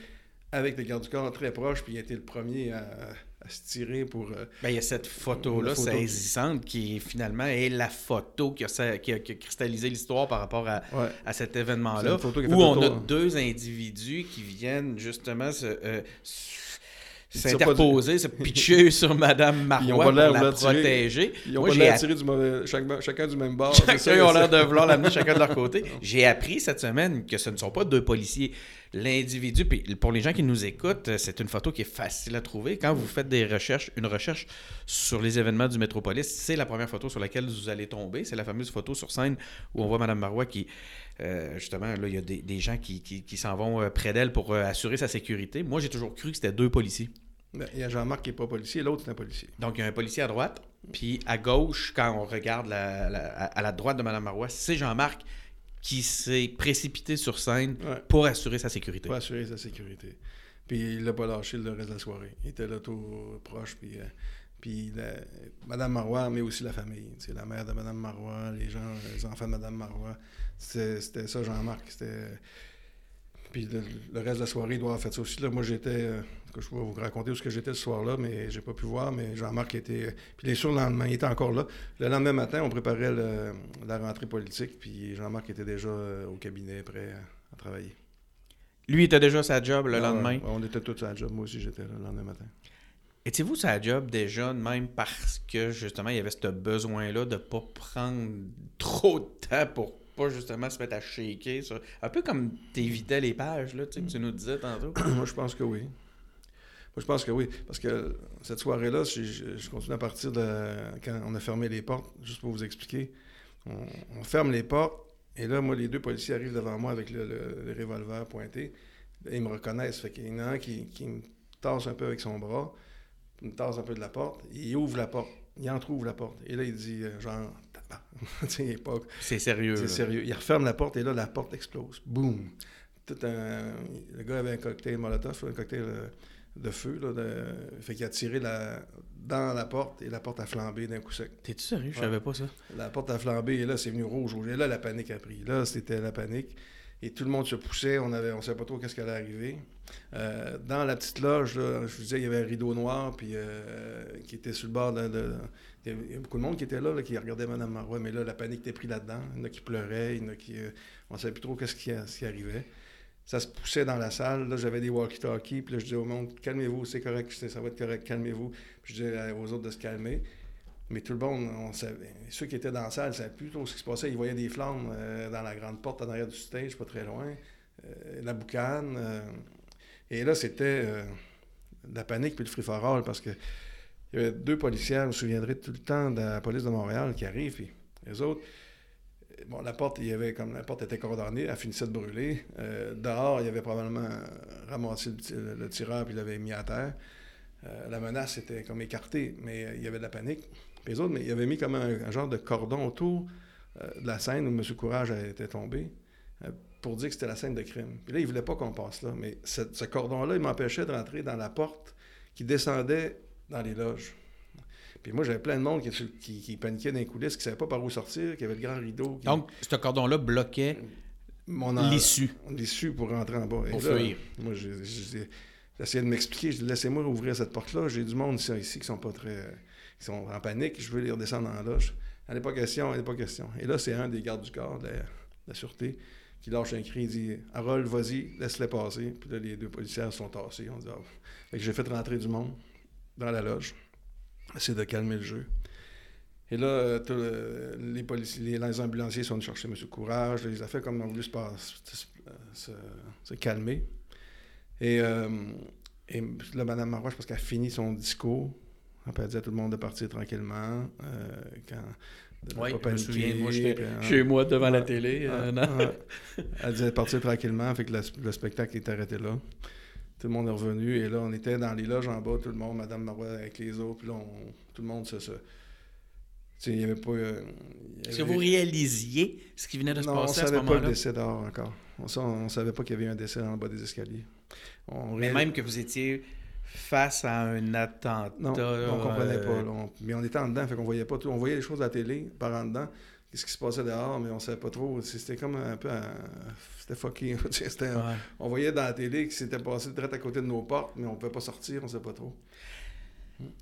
avec les gardes du corps très proches, puis il a été le premier à, à se tirer pour. euh, Ben, il y a cette photo-là photo. saisissante qui finalement est la photo qui a, sa- qui a- qui a cristallisé l'histoire par rapport à, ouais. à cet événement-là, où on tour, a deux individus qui viennent justement se, euh, s- Ils tirent s'interposer, se pitcher sur Madame Ils ont Marois pour la protéger. Ils ont Moi, pas l'air app- tiré du mauvais. chacun du même bord. Chacun ça, ont l'air de vouloir l'amener chacun de leur côté. J'ai appris cette semaine que ce ne sont pas deux policiers. L'individu, puis pour les gens qui nous écoutent, c'est une photo qui est facile à trouver. Quand vous faites des recherches, une recherche sur les événements du Métropolis, c'est la première photo sur laquelle vous allez tomber. C'est la fameuse photo sur scène où on voit Mme Marois qui, euh, justement, là, il y a des, des gens qui, qui- qui s'en vont euh, près d'elle pour euh, assurer sa sécurité. Moi, j'ai toujours cru que c'était deux policiers. Ben, Il y a Jean-Marc qui n'est pas policier, l'autre c'est un policier. Donc, il y a un policier à droite, puis à gauche, quand on regarde la- la- à à la droite de Mme Marois, c'est Jean-Marc qui s'est précipité sur scène Ouais. pour assurer sa sécurité. Pour assurer sa sécurité. Puis il l'a pas lâché le reste de la soirée. Il était là tout proche. Puis, euh, puis la- Madame Marois, mais aussi la famille. C'est la mère de Madame Marois, les gens, les enfants de Madame Marois. C'était ça, Jean-Marc. C'était. Puis le, le reste de la soirée, il doit avoir fait ça aussi. Là, moi, j'étais. euh, que je peux vous raconter où ce que j'étais ce soir-là, mais j'ai pas pu voir. Mais Jean-Marc était. Puis les surlendemain, il était encore là. Le lendemain matin, on préparait le- la rentrée politique. Puis Jean-Marc était déjà euh, au cabinet, prêt à- à travailler. Lui était déjà sa job le Ah, lendemain. on était tous à la job. Moi aussi, j'étais là le lendemain matin. Étiez-vous sa job déjà, même parce que justement il y avait ce besoin-là de pas prendre trop de temps pour pas justement se mettre à shaker? Un peu comme t'évitais les pages, là, tu sais, que tu nous disais tantôt? Moi, je pense que oui. Moi, je pense que oui. Parce que cette soirée-là, je, continue à partir de quand on a fermé les portes, juste pour vous expliquer. On, ferme les portes, et là, moi, les deux policiers arrivent devant moi avec le, revolver pointé. Ils me reconnaissent. Fait qu'il y en a un qui, qui me tasse un peu avec son bras, me tasse un peu de la porte, il ouvre la porte. Il entre-ouvre la porte. Et là, il dit, euh, genre, pas- C'est sérieux. c'est sérieux. Il referme la porte et là, la porte explose. Boum! Tout un... Le gars avait un cocktail Molotov, un cocktail euh, de feu. Là, de... Fait qu'il a tiré la... dans la porte et la porte a flambé d'un coup sec. T'es-tu sérieux? Je Ouais. savais pas ça. La porte a flambé et là, c'est venu rouge, rouge. Et là, la panique a pris. Là, c'était la panique. Et tout le monde se poussait. On avait, on savait pas trop qu'est-ce qui allait arriver. Euh, dans la petite loge, là, je vous disais, il y avait un rideau noir puis, euh, qui était sur le bord de... Il y a beaucoup de monde qui était là, qui regardait Mme Marois, mais là, la panique était prise là-dedans. Il y en a qui pleuraient, il y en a qui... euh, on ne savait plus trop qu'est-ce qui, ce qui arrivait. Ça se poussait dans la salle. Là, j'avais des walkie-talkies. Puis là, je disais au monde, calmez-vous, c'est correct, ça va être correct, calmez-vous. Puis je disais aux autres de se calmer. Mais tout le monde, on savait, ceux qui étaient dans la salle savaient plus ce qui se passait. Ils voyaient des flammes euh, dans la grande porte en arrière du stage, pas très loin. Euh, la boucane. euh, et là, c'était la panique puis le free for all parce que il y avait deux policiers, je me souviendrai tout le temps de la police de Montréal qui arrivent, puis les autres. Bon, la porte, il y avait comme la porte était condamnée, elle finissait de brûler. Dehors, il avait probablement ramassé le, le tireur puis il l'avait mis à terre. La menace était comme écartée, mais il y avait de la panique. Puis les autres, mais il avait mis comme un, un genre de cordon autour euh, de la scène où M. Courage était tombé euh, pour dire que c'était la scène de crime. Puis là, il ne voulait pas qu'on passe là. Mais ce, ce cordon-là, il m'empêchait de rentrer dans la porte qui descendait dans les loges. Puis moi, j'avais plein de monde qui, qui, qui paniquait dans les coulisses, qui ne savait pas par où sortir, qui avait le grand rideau. qui- Donc, ce cordon-là bloquait l'issue l'issue pour rentrer en bas. Et pour là, fuir. moi, j'essayais de m'expliquer. Je dis, laissez-moi ouvrir cette porte-là. J'ai du monde ici, ici qui sont pas très. Qui sont en panique. Je veux les redescendre en loge. Elle n'est pas question, elle n'est pas question. Et là, c'est un des gardes du corps de la, sûreté qui lâche un cri. Il dit Harold, vas-y, laisse-les passer. Puis là, les deux policiers sont tassés. On dit Ah. J'ai fait rentrer du monde dans la loge. Essayer de calmer le jeu. Et là, euh, les, policiers, les, ambulanciers sont venus chercher M. Courage. Les affaires comme on voulu se- se calmer. Et, euh, et là, Mme Marois, je pense qu'elle a fini son discours. Elle a dit à tout le monde de partir tranquillement. euh, quand, de Oui, pas je me paniquer, souviens. Moi, j'étais puis, euh, chez moi devant la télé. euh, ouais, non? Elle disait de partir tranquillement, fait que le, le spectacle est arrêté là. Tout le monde est revenu et là, on était dans les loges en bas, tout le monde, Madame Marois avec les autres, puis là, on- tout le monde se. se il n'y avait pas. euh, y Est-ce que vous réalisiez ce qui venait de se non, on passer à ce savait pas le moment-là? décès dehors encore. On ne savait pas qu'il y avait eu un décès dans le bas des escaliers. On Mais réal- même que vous étiez face à un attentat. Non, on comprenait euh, pas. là. On- mais on était en dedans, fait qu'on voyait pas tout. On voyait les choses à la télé par en dedans. qu'est-ce qui se passait dehors, mais on savait pas trop. C'était comme un peu. C'était fucké. On voyait dans la télé que c'était passé direct à côté de nos portes, mais on pouvait pas sortir, on savait pas trop.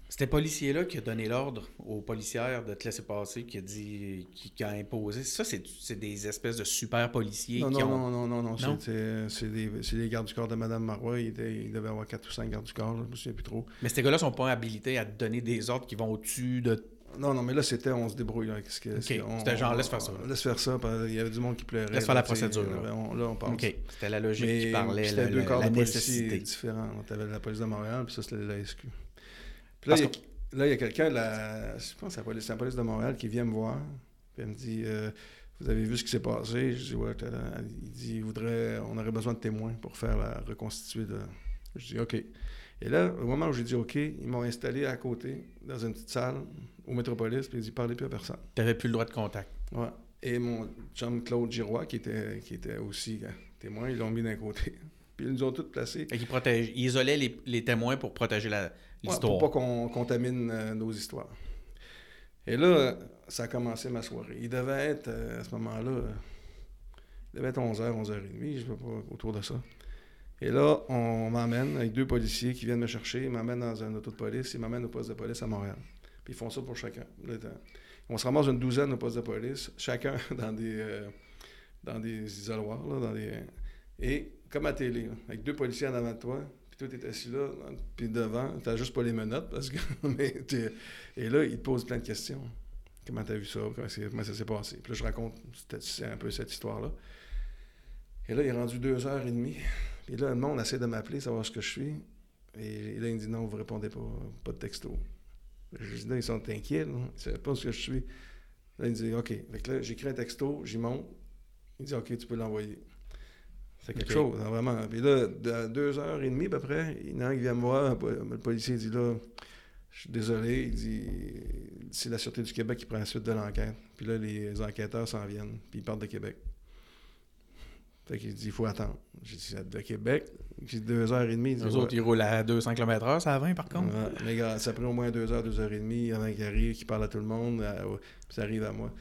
C'était policier-là qui a donné l'ordre aux policières de te laisser passer, qui a dit, qui, a imposé. Ça, c'est des espèces de super policiers non, qui non, ont... Non, non, non, non? C'est des, gardes du corps de Mme Marois. Il, devait avoir 4 ou 5 gardes du corps, je me souviens plus trop. Mais ces gars-là sont pas habilités à te donner des ordres qui vont au-dessus de non, non, mais là, c'était on se débrouille. Là, C'était genre, laisse faire ça. Laisse faire ça. Il y avait du monde qui pleurait. Laisse faire la procédure. Là, on, pense. C'était la logique qui parlait, C'était deux corps la de nécessité. différents. Tu avais la police de Montréal, puis ça, c'était la SQ. Puis là, il y a, quelqu'un, je pense que c'est la police de Montréal, qui vient me voir. Puis elle me dit euh, Vous avez vu ce qui s'est passé? Je dis Ouais, il dit il voudrait, On aurait besoin de témoins pour faire la reconstituer de. Je dis OK. Et là, au moment où j'ai dit OK, ils m'ont installé à côté, dans une petite salle, au Métropolis, puis ils dit parlait plus à personne. Tu n'avais plus le droit de contact. Ouais. Et mon chum Claude Giroir, qui était, qui était aussi euh, témoin, ils l'ont mis d'un côté. Puis ils nous ont tous placés. Et ils, protègent, ils isolaient les, les, témoins pour protéger l'histoire. Ouais, pour pas qu'on contamine euh, nos histoires. Et là, ça a commencé ma soirée. Il devait être, euh, à ce moment-là, il devait être 11h, 11h30, je sais pas, autour de ça. Et là, on m'amène avec deux policiers qui viennent me chercher. Ils m'amènent dans un auto de police. Ils m'amènent au poste de police à Montréal. Puis ils font ça pour chacun. On se ramasse une douzaine au poste de police, chacun dans des, euh, dans des isoloirs. Là, dans des... Et comme à télé, avec deux policiers en avant de toi, puis toi, tu es assis là, puis devant, tu juste pas les menottes. Parce que, et là, ils te posent plein de questions. Comment tu as vu ça? Comment, ça s'est passé? Puis là, je raconte un peu cette histoire-là. Et là, il est rendu deux heures et demie. Et là, le monde essaie de m'appeler, savoir ce que je suis. Et, là, il me dit non, vous répondez pas, pas de texto. Je dis là, ils sont inquiets, ils ne savent pas ce que je suis. Là, il me dit OK. Fait là, j'écris un texto, j'y monte. Il dit OK, tu peux l'envoyer. C'est quelque chose, hein, vraiment. Puis là, deux heures et demie, à peu près, il y en a un qui vient me voir. Le policier dit là, je suis désolé. Il dit c'est la Sûreté du Québec qui prend la suite de l'enquête. Puis là, les enquêteurs s'en viennent, puis ils partent de Québec. Fait qu'il dit, il faut attendre. J'ai dit, de Québec. J'ai deux heures et demie. Les autres, ils roulent à 200 km/h, ça à 20 par contre. mais gars, ça prend au moins deux heures, deux heures et demie avant qu'il arrive, qu'il parle à tout le monde, puis ça arrive à moi.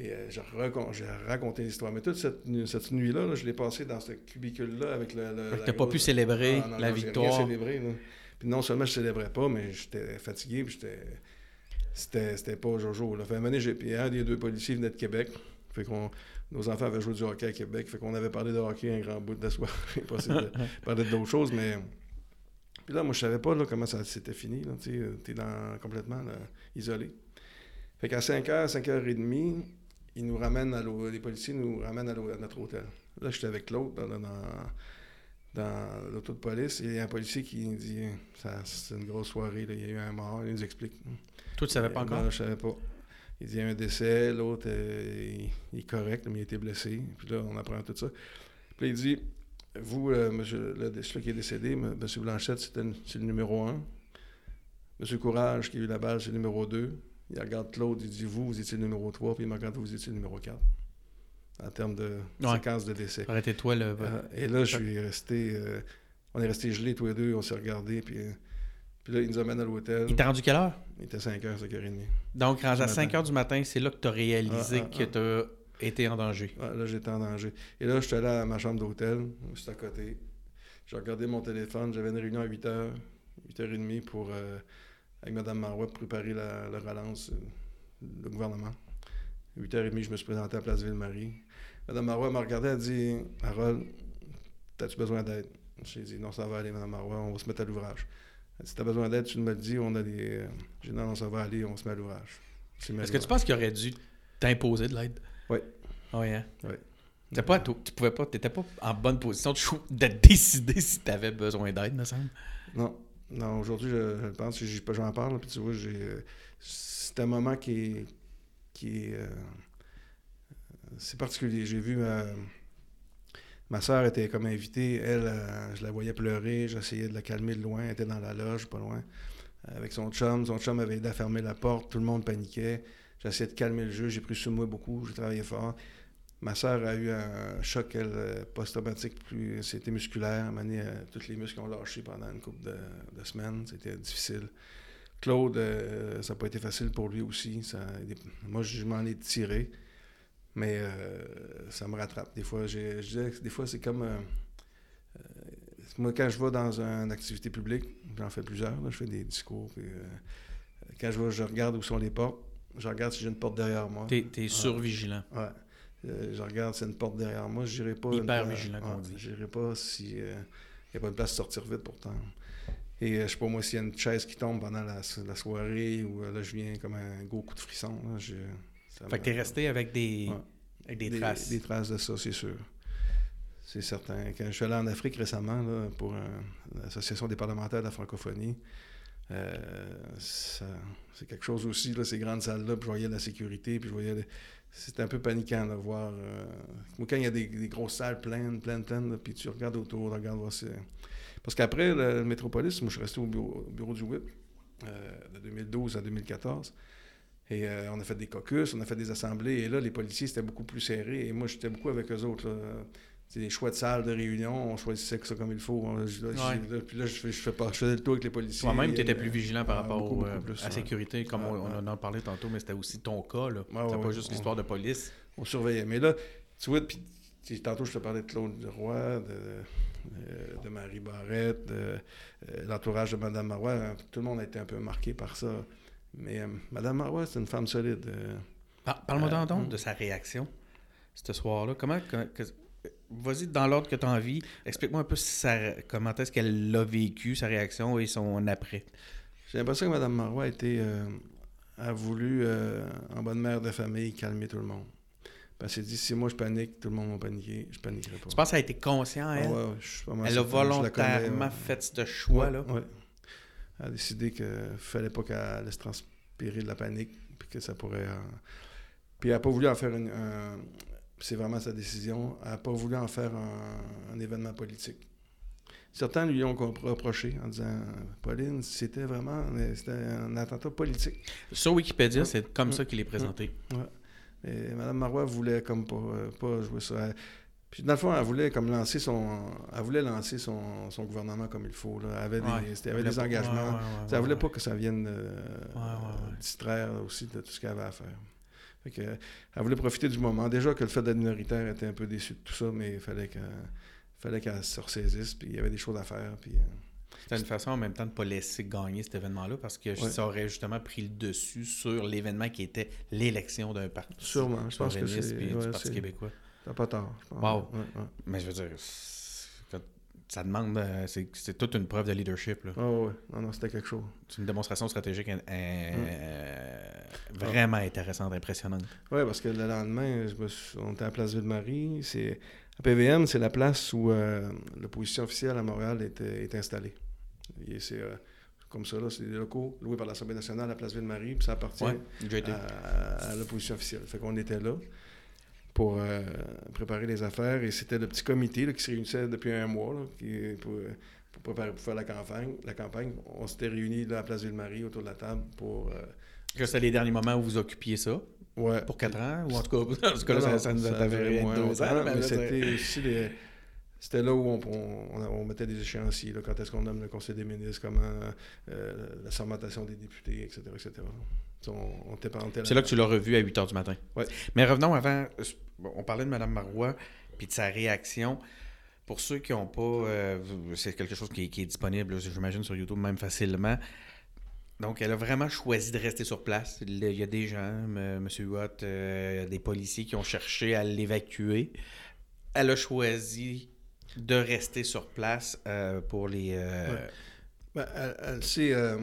Et euh, j'ai raconté l'histoire. Mais toute cette, cette nuit-là, je l'ai passée dans ce cubicule-là avec le. le tu n'as pas pu célébrer ah, la victoire. Puis non seulement je célébrais pas, mais j'étais fatigué, puis j'étais. C'était pas Jojo. Là. Fait, un, moment, puis un des deux policiers venait de Québec. Fait qu'on nos enfants avaient joué du hockey à Québec, fait qu'on avait parlé de hockey un grand bout de la soirée. parler d'autres choses, mais. Puis là, moi, je savais pas là, comment ça s'était fini. Tu es dans, complètement isolé. Fait qu'à 5h, 5h30, ils nous ramènent à les policiers nous ramènent à, notre hôtel. Là, j'étais avec l'autre dans, dans, l'auto de police. Il y a un policier qui dit c'est une grosse soirée, il y a eu un mort. Il nous explique. Toi, tu savais pas encore? Non, je savais pas. Il dit il y a un décès, l'autre euh, il, est correct, mais il a été blessé. Puis là, on apprend tout ça. Puis là, il dit Vous, euh, monsieur, le, celui qui est décédé, M. Blanchette, c'est le numéro un. M. Courage, qui a eu la balle, c'est le numéro 2. Il regarde Claude, il dit Vous, vous étiez le numéro 3, puis il me regarde, vous étiez le numéro 4. En termes de séquence de décès. Arrêtez-toi, là. Euh, et là, je suis resté. on est resté gelés tous les deux, on s'est regardés, puis puis là, il nous amène à l'hôtel. Il t'a rendu quelle heure? Il était 5h, 5h30. Donc, à 5h du matin, c'est là que tu as réalisé ah, ah, que ah. tu as été en danger. là, j'étais en danger. Et là, je suis allé à ma chambre d'hôtel, juste à côté. J'ai regardé mon téléphone. J'avais une réunion à 8h, 8h30 pour, euh, avec Mme Marois pour préparer la, relance, euh, le gouvernement. 8h30, je me suis présenté à Place Ville-Marie. Mme Marois m'a regardé, elle a dit Harold, as-tu besoin d'aide? J'ai dit Non, ça va aller, Mme Marois, on va se mettre à l'ouvrage. Si tu as besoin d'aide, tu me le dis, on a des. J'ai dit non, ça va aller, on se met à l'ouvrage. Est-ce que tu penses qu'il aurait dû t'imposer de l'aide? Oui. Ah oui, hein? Oui. Tu pas, tu pouvais pas, t'étais pas en bonne position de, décider si tu avais besoin d'aide, me semble. Non. Non, aujourd'hui, je, pense que j'en parle, puis tu vois, j'ai. C'est un moment qui est. qui. Euh, c'est particulier. J'ai vu. Euh, Ma soeur était comme invitée. Elle, euh, je la voyais pleurer. J'essayais de la calmer de loin. Elle était dans la loge, pas loin, avec son chum. Son chum avait aidé à fermer la porte. Tout le monde paniquait. J'essayais de calmer le jeu. J'ai pris sur moi beaucoup. J'ai travaillé fort. Ma soeur a eu un choc post-traumatique plus. C'était musculaire. Mané, euh, tous les muscles ont lâché pendant une couple de, semaines. C'était difficile. Claude, euh, ça n'a pas été facile pour lui aussi. moi, je m'en ai tiré. Mais euh, ça me rattrape. Des fois, je disais que des fois, c'est comme. moi, quand je vais dans une activité publique, j'en fais plusieurs, là, je fais des discours. puis, quand je vais, je regarde où sont les portes. Je regarde si j'ai une porte derrière moi. T'es es survigilant. Ouais. Euh, je regarde a une porte derrière moi. Je n'irai pas. Hyper vigilant, qu'on dit. Je n'irai pas si. Il n'y a pas de place de sortir vite pourtant. Et euh, je sais pas moi s'il y a une chaise qui tombe pendant la, la soirée ou euh, là je viens comme un gros coup de frisson. Là, je, Fait que t'es resté avec des, Ouais. avec des, traces. Des traces de ça, c'est sûr. C'est certain. Quand je suis allé en Afrique récemment là, pour euh, l'Association des parlementaires de la francophonie, euh, c'est quelque chose aussi, là, ces grandes salles-là, puis je voyais la sécurité, puis je voyais... les- C'était un peu paniquant de voir... euh, quand il y a des, des grosses salles pleines, pleines, pleines, puis tu regardes autour, regardes voir si... Parce qu'après, le, Métropolis, moi, je suis resté au bureau, au bureau du WIP euh, de 2012 à 2014. Et euh, on a fait des caucus, on a fait des assemblées, et là, les policiers, c'était beaucoup plus serré. Et moi, j'étais beaucoup avec eux autres. C'est des choix de salles de réunion, on choisissait que ça comme il faut. On- je- là, Ouais. là, puis là, je, fais, je, fais pas, je faisais le tour avec les policiers. Toi-même, tu étais Euh, plus vigilant par ah, rapport beaucoup, au, beaucoup euh, plus, à la ouais. sécurité, comme on, en parlé tantôt, mais c'était aussi ton cas. là. C'était ouais, pas juste l'histoire de police. On surveillait. Mais là, tu vois, puis tantôt, je te parlais de Claude Roy, de, euh, de Marie Barrette, de euh, l'entourage de Mme Marois. hein, Tout le monde a été un peu marqué par ça. Mais euh, Mme Marois, c'est une femme solide. euh, Par- Parle-moi Euh, donc hmm. de sa réaction ce soir-là. Comment. que- que- Vas-y, dans l'ordre que tu as envie, explique-moi un peu sa- comment est-ce qu'elle l'a vécu, sa réaction et son après. J'ai l'impression que Mme Marois a, été, euh, a voulu, euh, en bonne mère de famille, calmer tout le monde. Parce qu'elle s'est dit, si moi je panique, tout le monde va paniquer, je paniquerai pas. Tu penses qu'elle a été consciente, Ah elle? ouais, ouais, je suis pas mal elle a volontairement connais, ouais. fait ce choix-là. Ouais. Elle a décidé qu'il fallait pas qu'elle laisse transpirer de la panique, puis que ça pourrait... euh, Puis elle n'a pas voulu en faire une... un- C'est vraiment sa décision. Elle n'a pas voulu en faire un, un événement politique. Certains lui ont reproché en disant Pauline, c'était vraiment c'était un attentat politique. Sur Wikipédia, Ouais. c'est comme Mm. ça qu'il est présenté. Et Mme Marois voulait comme pas, euh, pas jouer ça. Elle- Puis dans le fond, elle voulait comme lancer son, elle voulait lancer son, son gouvernement comme il faut. Là. Elle avait Ouais. des, c'était- elle avait des voulait pas- engagements. ouais, ouais, ouais, elle voulait ouais. pas que ça vienne euh, Ouais, ouais, ouais. distraire aussi de tout ce qu'elle avait à faire. Fait que, elle voulait profiter du moment. Déjà que le fait d'être minoritaire était un peu déçu de tout ça, mais il fallait qu'elle fallait qu'elle se ressaisisse, puis il y avait des choses à faire. Puis, euh, C'était une façon en même temps de ne pas laisser gagner cet événement-là parce que Ouais. ça aurait justement pris le dessus sur l'événement qui était l'élection d'un parti. Sûrement, je pense que c'est- ouais, du Parti québécois. t'as pas tort. je pense. Wow. Ouais, ouais. Mais je veux dire, ça demande. euh, C'est toute une preuve de leadership. là. Ah ouais, non, non, c'était quelque chose. C'est une démonstration stratégique euh, Mm. euh, vraiment intéressante, impressionnante. Oui, parce que le lendemain, je me suis- on était à Place Ville-Marie. À PVM, c'est la place où euh, l'opposition officielle à Montréal est, est installée. Et c'est euh, comme ça, là, c'est des locaux loués par l'Assemblée nationale à Place Ville-Marie, puis ça appartient Ouais, à, à l'opposition officielle. Fait qu'on était là pour euh, préparer les affaires et c'était le petit comité là, qui se réunissait depuis un mois là, qui, pour, pour préparer pour faire la campagne. La campagne, on s'était réunis là, à Place Ville-Marie autour de la table pour... euh, Que c'était les derniers moments où vous occupiez ça, ouais, pour 4 ans, ou en tout cas, en tout cas là, Non, ça, nous a fait moins longtemps, ans. mais mais c'était aussi les- C'était là où on, on- on mettait des échéanciers, là, quand est-ce qu'on nomme le Conseil des ministres, comment euh, la sermentation des députés, etc. etc. On, on C'est là que tu l'as revu à 8 h du matin. Ouais. Mais revenons avant. On parlait de Mme Marois puis de sa réaction. Pour ceux qui n'ont pas. euh, c'est quelque chose qui est, qui est disponible, j'imagine, sur YouTube, même facilement. Donc, elle a vraiment choisi de rester sur place. Il y a des gens, M. Huot, euh, des policiers qui ont cherché à l'évacuer. Elle a choisi de rester sur place euh, pour les. euh, Ouais. Ben, elle, elle sait, euh,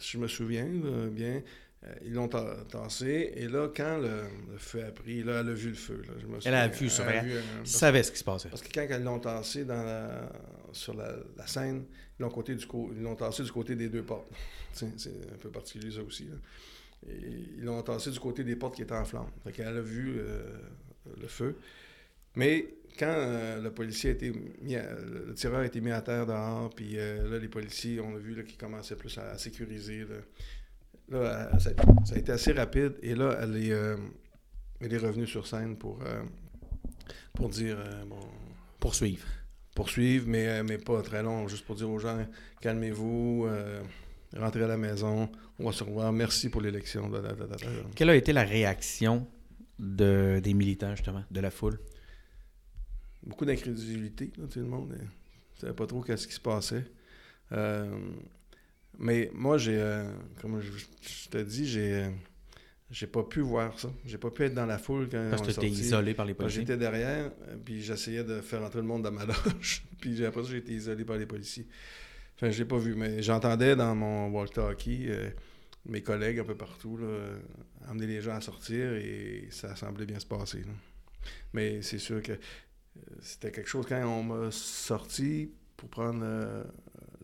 je me souviens bien, euh, ils l'ont ta- tassé, et là, quand le, le feu a pris, là, elle a vu le feu. là, je me Elle a vu Elle a elle vu, savait ce qui se passait. Parce que quand ils l'ont tassé dans la- sur la, la scène, ils l'ont, côté du co- ils l'ont tassé du côté des deux portes. C'est un peu particulier ça aussi. là. Et ils l'ont tassé du côté des portes qui étaient en flammes. Fait qu'elle a vu euh, le feu. Mais quand euh, le policier a été mis à- le tireur a été mis à terre dehors, puis euh, là, les policiers, on a vu qu'ils commençaient plus à, à sécuriser. Là, Là, elle- ça, a, ça a été assez rapide. Et là, elle est, euh, elle est revenue sur scène pour, pour dire, bon, Poursuivre. poursuivre, mais, mais pas très long, juste pour dire aux gens calmez-vous, rentrez à la maison, on va se revoir, merci pour l'élection. Quelle a été la réaction de, des militants, justement, de la foule? Beaucoup d'incrédulité, tout le monde ne savait pas trop qu'est-ce qui se passait. Euh, mais moi, j'ai, euh, comme je, je te dis, j'ai, euh, j'ai pas pu voir ça. J'ai pas pu être dans la foule quand Parce que tu isolé par les policiers. J'étais derrière, puis j'essayais de faire entrer le monde dans ma loge. puis après ça, j'ai été isolé par les policiers. Enfin, je l'ai pas vu, mais j'entendais dans mon walkie-talkie euh, mes collègues un peu partout là, amener les gens à sortir et ça semblait bien se passer. là. Mais c'est sûr que c'était quelque chose quand on m'a sorti pour prendre euh,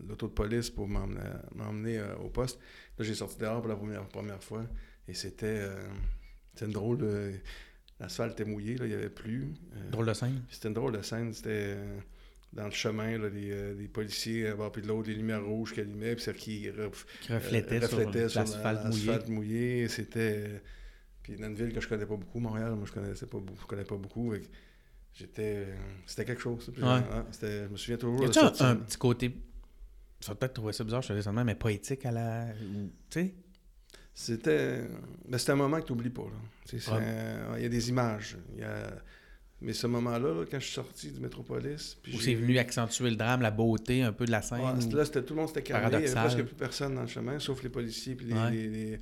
l'auto de police pour m'emmener, euh, au poste. Là, j'ai sorti dehors pour la première, première fois et c'était, euh, c'était une drôle de... L'asphalte était mouillé, là, il n'y avait plus. Euh, Drôle de scène. c'était une drôle de scène. C'était dans le chemin, là, les, les policiers à bord puis de l'autre, les lumières rouges qui allumaient, puis c'est qui ref- Qui reflétait, reflétait sur sur l'asphalte la- mouillé. mouillé. C'était. Puis dans une ville que je connais pas beaucoup, Montréal, moi je connaissais pas je connais pas beaucoup. J'étais. euh, C'était quelque chose. Ouais. je me souviens toujours Y a-tu un, ça. un petit côté. Tu vas peut-être trouver ça bizarre, je te dis même, mais poétique à la. Tu sais? C'était. ben, c'était un moment que tu n'oublies pas. Tu Ouais. Il y a des images. Il y a... Mais ce moment-là, là, quand je suis sorti du Métropolis. puis j'ai c'est venu accentuer le drame, la beauté un peu de la scène. Ouais, ou- c'était- là, tout le monde s'était calmé. Il n'y avait presque plus personne dans le chemin, sauf les policiers puis les, Ouais. les- les-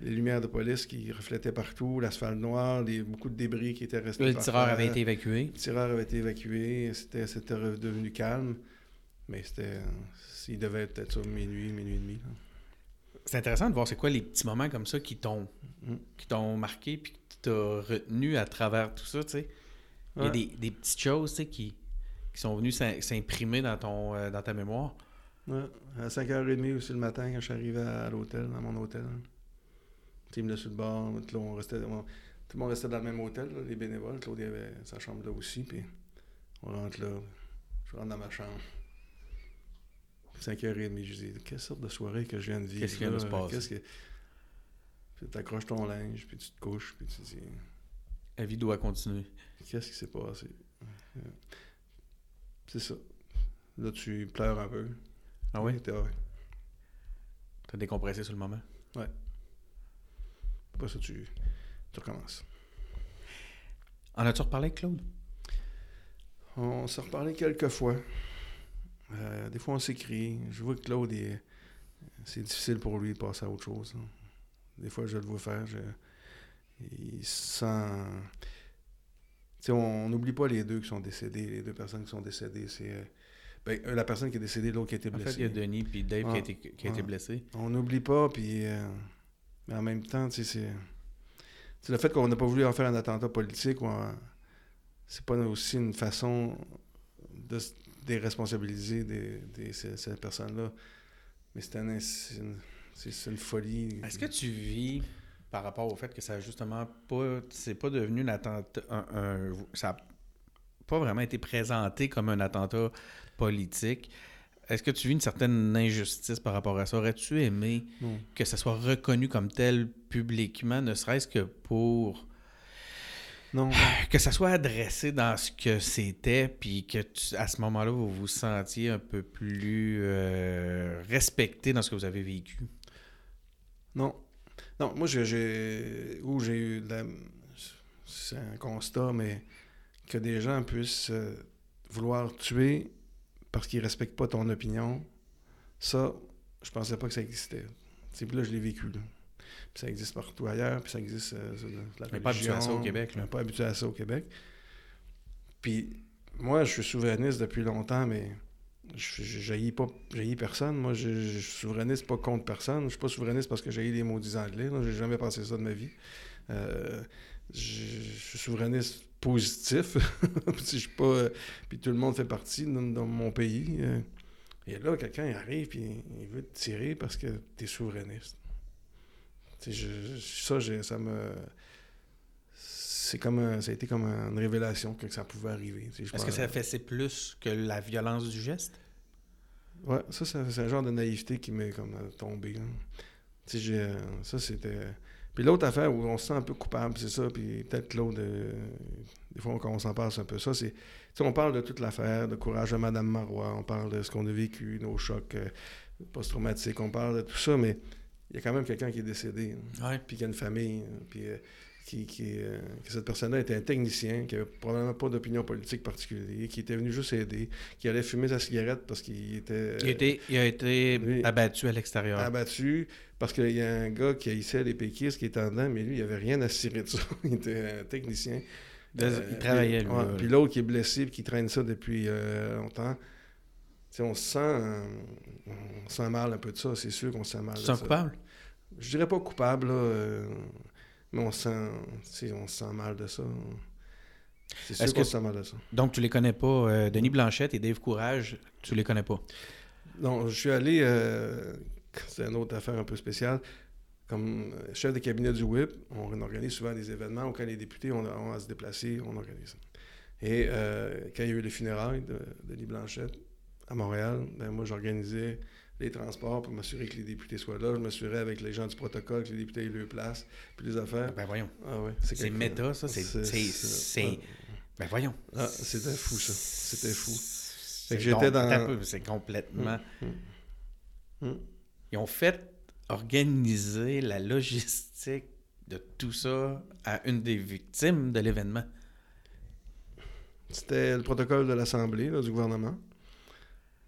les lumières de police qui reflétaient partout, l'asphalte noir, les- beaucoup de débris qui étaient restés le par tireur terre. avait été évacué. Le tireur avait été évacué. C'était, c'était redevenu calme. Mais c'était... Il devait être peut-être ça, minuit, minuit et demi. là. C'est intéressant de voir c'est quoi les petits moments comme ça qui t'ont Mm. qui t'ont marqué puis que tu t'as retenu à travers tout ça, tu sais. Il y a Ouais. des, des petites choses, tu sais, qui, qui sont venues s'im- s'imprimer dans, ton, euh, dans ta mémoire. Ouais, à 5h30 aussi le matin, quand je suis arrivé à l'hôtel, dans mon hôtel. Tu sur le bord. Tout le, monde restait, on- tout le monde restait dans le même hôtel, là, les bénévoles. Claude avait sa chambre là aussi. Puis on rentre là. Je rentre dans ma chambre. 5h30, je dis, quelle sorte de soirée que je viens de vivre. Qu'est-ce qui vient de se passer? Puis t'accroches ton linge, puis tu te couches, puis tu dis, La vie doit continuer. qu'est-ce qui s'est passé? C'est ça. Là, tu pleures un peu. Ah oui? Ouais. T'as décompressé sur le moment? Après ça, tu, tu recommences. En as-tu reparlé avec Claude? On s'est reparlé quelques fois. Euh, des fois, on s'écrit. Je vois que Claude, il- c'est difficile pour lui de passer à autre chose. hein. Des fois, je le vois faire. je- il se sent. Tu sais, on n'oublie pas les deux qui sont décédés, les deux personnes qui sont décédées. C'est euh, ben, euh, la personne qui est décédée, l'autre qui a été En fait, blessée. il y a Denis puis Dave qui a Ah. été, qui a été Ah. blessé. On n'oublie pas, puis. euh, mais en même temps, c'est. Le fait qu'on n'a pas voulu en faire un attentat politique, un- c'est pas aussi une façon de se déresponsabiliser des, des- ces, ces personnes-là. Mais c'est un- c'est une, folie. Est-ce que tu vis par rapport au fait que ça a justement pas. C'est pas devenu un attentat. un- un- ça a pas vraiment été présenté comme un attentat politique? Est-ce que tu vis une certaine injustice par rapport à ça? Aurais-tu aimé Non. que ça soit reconnu comme tel publiquement, ne serait-ce que pour Non. que ça soit adressé dans ce que c'était, puis que tu- à ce moment-là, vous vous sentiez un peu plus euh, respecté dans ce que vous avez vécu? Non. Non, moi, j'ai- j'ai. Où j'ai eu de la. C'est un constat, mais que des gens puissent euh, vouloir tuer parce qu'ils respectent pas ton opinion, ça, je pensais pas que ça existait. Puis là, je l'ai vécu. Là. Puis ça existe partout ailleurs, puis ça existe. euh, la Mais pas habitué à ça au. Québec, là. Pas habitué à ça au Québec. Puis moi, je suis souverainiste depuis longtemps, mais je je jaillis pas personne. Moi, je, je suis souverainiste pas contre personne. Je suis pas souverainiste parce que j'ai les maudits anglais. là. J'ai jamais pensé ça de ma vie. Euh, je, je suis souverainiste positif. Puis je suis pas. euh, Puis tout le monde fait partie dans, dans mon pays. euh. Et là, quelqu'un arrive et il veut te tirer parce que tu es souverainiste. Je- je- ça, j'ai- ça me. C'est comme un- ça a été comme une révélation que ça pouvait arriver. je Est-ce que ça fait plus que la violence du geste? Ouais, ça, c'est c'est un genre de naïveté qui m'est comme tombé. j'ai, euh, ça, c'était... Puis l'autre affaire où on se sent un peu coupable, c'est ça, puis peut-être Claude, euh, des fois, quand on s'en passe un peu, ça, c'est... Tu sais, on parle de toute l'affaire, de courage de Madame Marois, on parle de ce qu'on a vécu, nos chocs euh, post-traumatiques, on parle de tout ça, mais il y a quand même quelqu'un qui est décédé, hein, Ouais. puis qui a une famille, hein, puis... euh, qui, qui, euh, que cette personne-là était un technicien, qui avait probablement pas d'opinion politique particulière, qui était venu juste aider, qui allait fumer sa cigarette parce qu'il était, Il a été, il a été lui- abattu à l'extérieur. abattu, parce qu'il y a un gars qui haïssait les péquistes qui était en dedans, mais lui, il avait rien à cirer de ça. il était un technicien. De- il travaillait, puis, lui, ouais, puis l'autre qui est blessé, puis qui traîne ça depuis euh, longtemps. On se sent, euh, on se sent mal un peu de ça, c'est sûr qu'on se sent mal Tu te sens coupable? Je dirais pas coupable, là, euh, mais on se sent, on se sent mal de ça. C'est sûr Est-ce qu'on que- se sent mal de ça. Donc, tu les connais pas. euh, Denis Blanchette et Dave Courage, tu les connais pas? Non, je suis allé, euh, c'est une autre affaire un peu spéciale, comme euh, chef de cabinet du WIP, on organise souvent des événements où quand les députés ont, ont à se déplacer, on organise ça. Et euh, quand il y a eu les funérailles de, de Denis Blanchette à Montréal, ben moi j'organisais les transports pour m'assurer que les députés soient là. Je m'assurais avec les gens du protocole que les députés aient leur place, puis les affaires. Ben voyons. Ah ouais, C'est méta, ça. C'est. ouais. Ben voyons. Ah, c'était fou, ça. C'était fou. C'est j'étais dans- complètement. Hum, hum. Ils ont fait organiser la logistique de tout ça à une des victimes de l'événement. C'était le protocole de l'Assemblée, du gouvernement.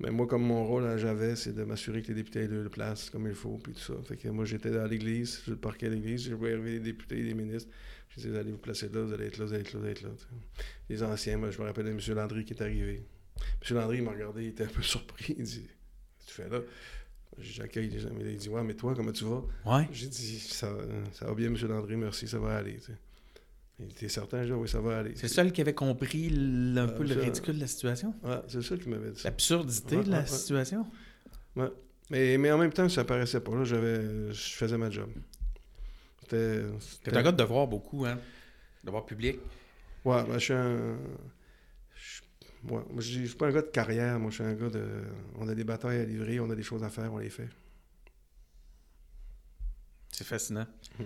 Mais moi, comme mon rôle, j'avais, c'est de m'assurer que les députés aient leur place comme il faut, puis tout ça. Fait que moi, j'étais dans l'église, sur le parquet de l'église, je voyais arriver les députés, les ministres. Je disais, vous allez vous placer là, vous allez être là, vous allez être là, vous allez être là. Les anciens, moi, je me rappelle de M. Landry qui est arrivé. M. Landry, il m'a regardé, il était un peu surpris. Il dit, Qu'est-ce que tu fais là? J'accueille les gens. mais Il dit, ouais, mais toi, comment tu vas? Ouais. J'ai dit, ça, ça va bien, M. Landry, merci, ça va aller. Il était certain, oui, ça va aller. C'est le seul qui avait compris un peu le ça- ridicule de la situation? Ouais, c'est ça qui m'avait dit ça. L'absurdité de la situation? Mais, mais en même temps, ça paraissait pas. Là, j'avais, je faisais ma job. C'était. Un gars de devoir beaucoup, hein? Devoir public. Ouais, ben, je suis un. je- ouais, moi, je dis- je suis pas un gars de carrière. Moi, je suis un gars de. On a des batailles à livrer, on a des choses à faire, on les fait. C'est fascinant. Hmm.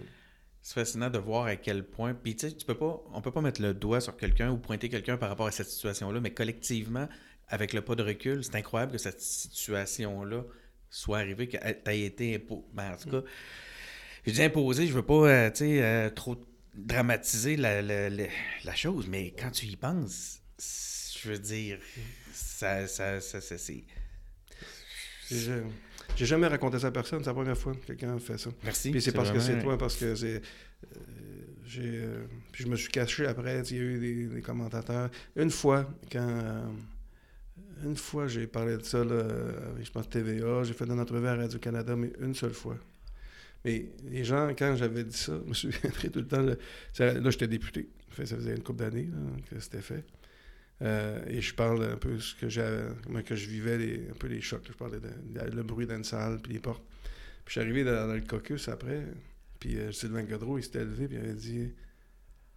C'est fascinant de voir à quel point. Puis tu sais, tu peux pas, on peut pas mettre le doigt sur quelqu'un ou pointer quelqu'un par rapport à cette situation-là, mais collectivement, avec le pas de recul, c'est incroyable que cette situation-là soit arrivée, que tu aies été impo... ben, en tout cas, je dis imposé, je veux pas, euh, tu sais, euh, trop dramatiser la, la, la- la chose, mais quand tu y penses, je veux dire, ça, ça, ça, ça- c'est. J'ai jamais raconté ça à personne. C'est la première fois que quelqu'un fait ça. Merci. Puis c'est parce que c'est toi, parce que c'est. euh, j'ai, euh, puis je me suis caché après. Il y a eu des, des commentateurs. Une fois, quand. euh, une fois, j'ai parlé de ça, là, avec, je pense, TVA. J'ai fait une entrevue à Radio-Canada, mais une seule fois. Mais les gens, quand j'avais dit ça, je me souviendrai tout le temps. Là, là, j'étais député. Ça faisait une couple d'années que c'était fait. Euh, et je parle un peu ce que comment que je vivais, un peu les chocs. Je parlais de, le bruit d'une salle, puis les portes. Puis je suis arrivé dans, dans le caucus après, puis euh, Sylvain Godreau, il s'était levé, puis il avait dit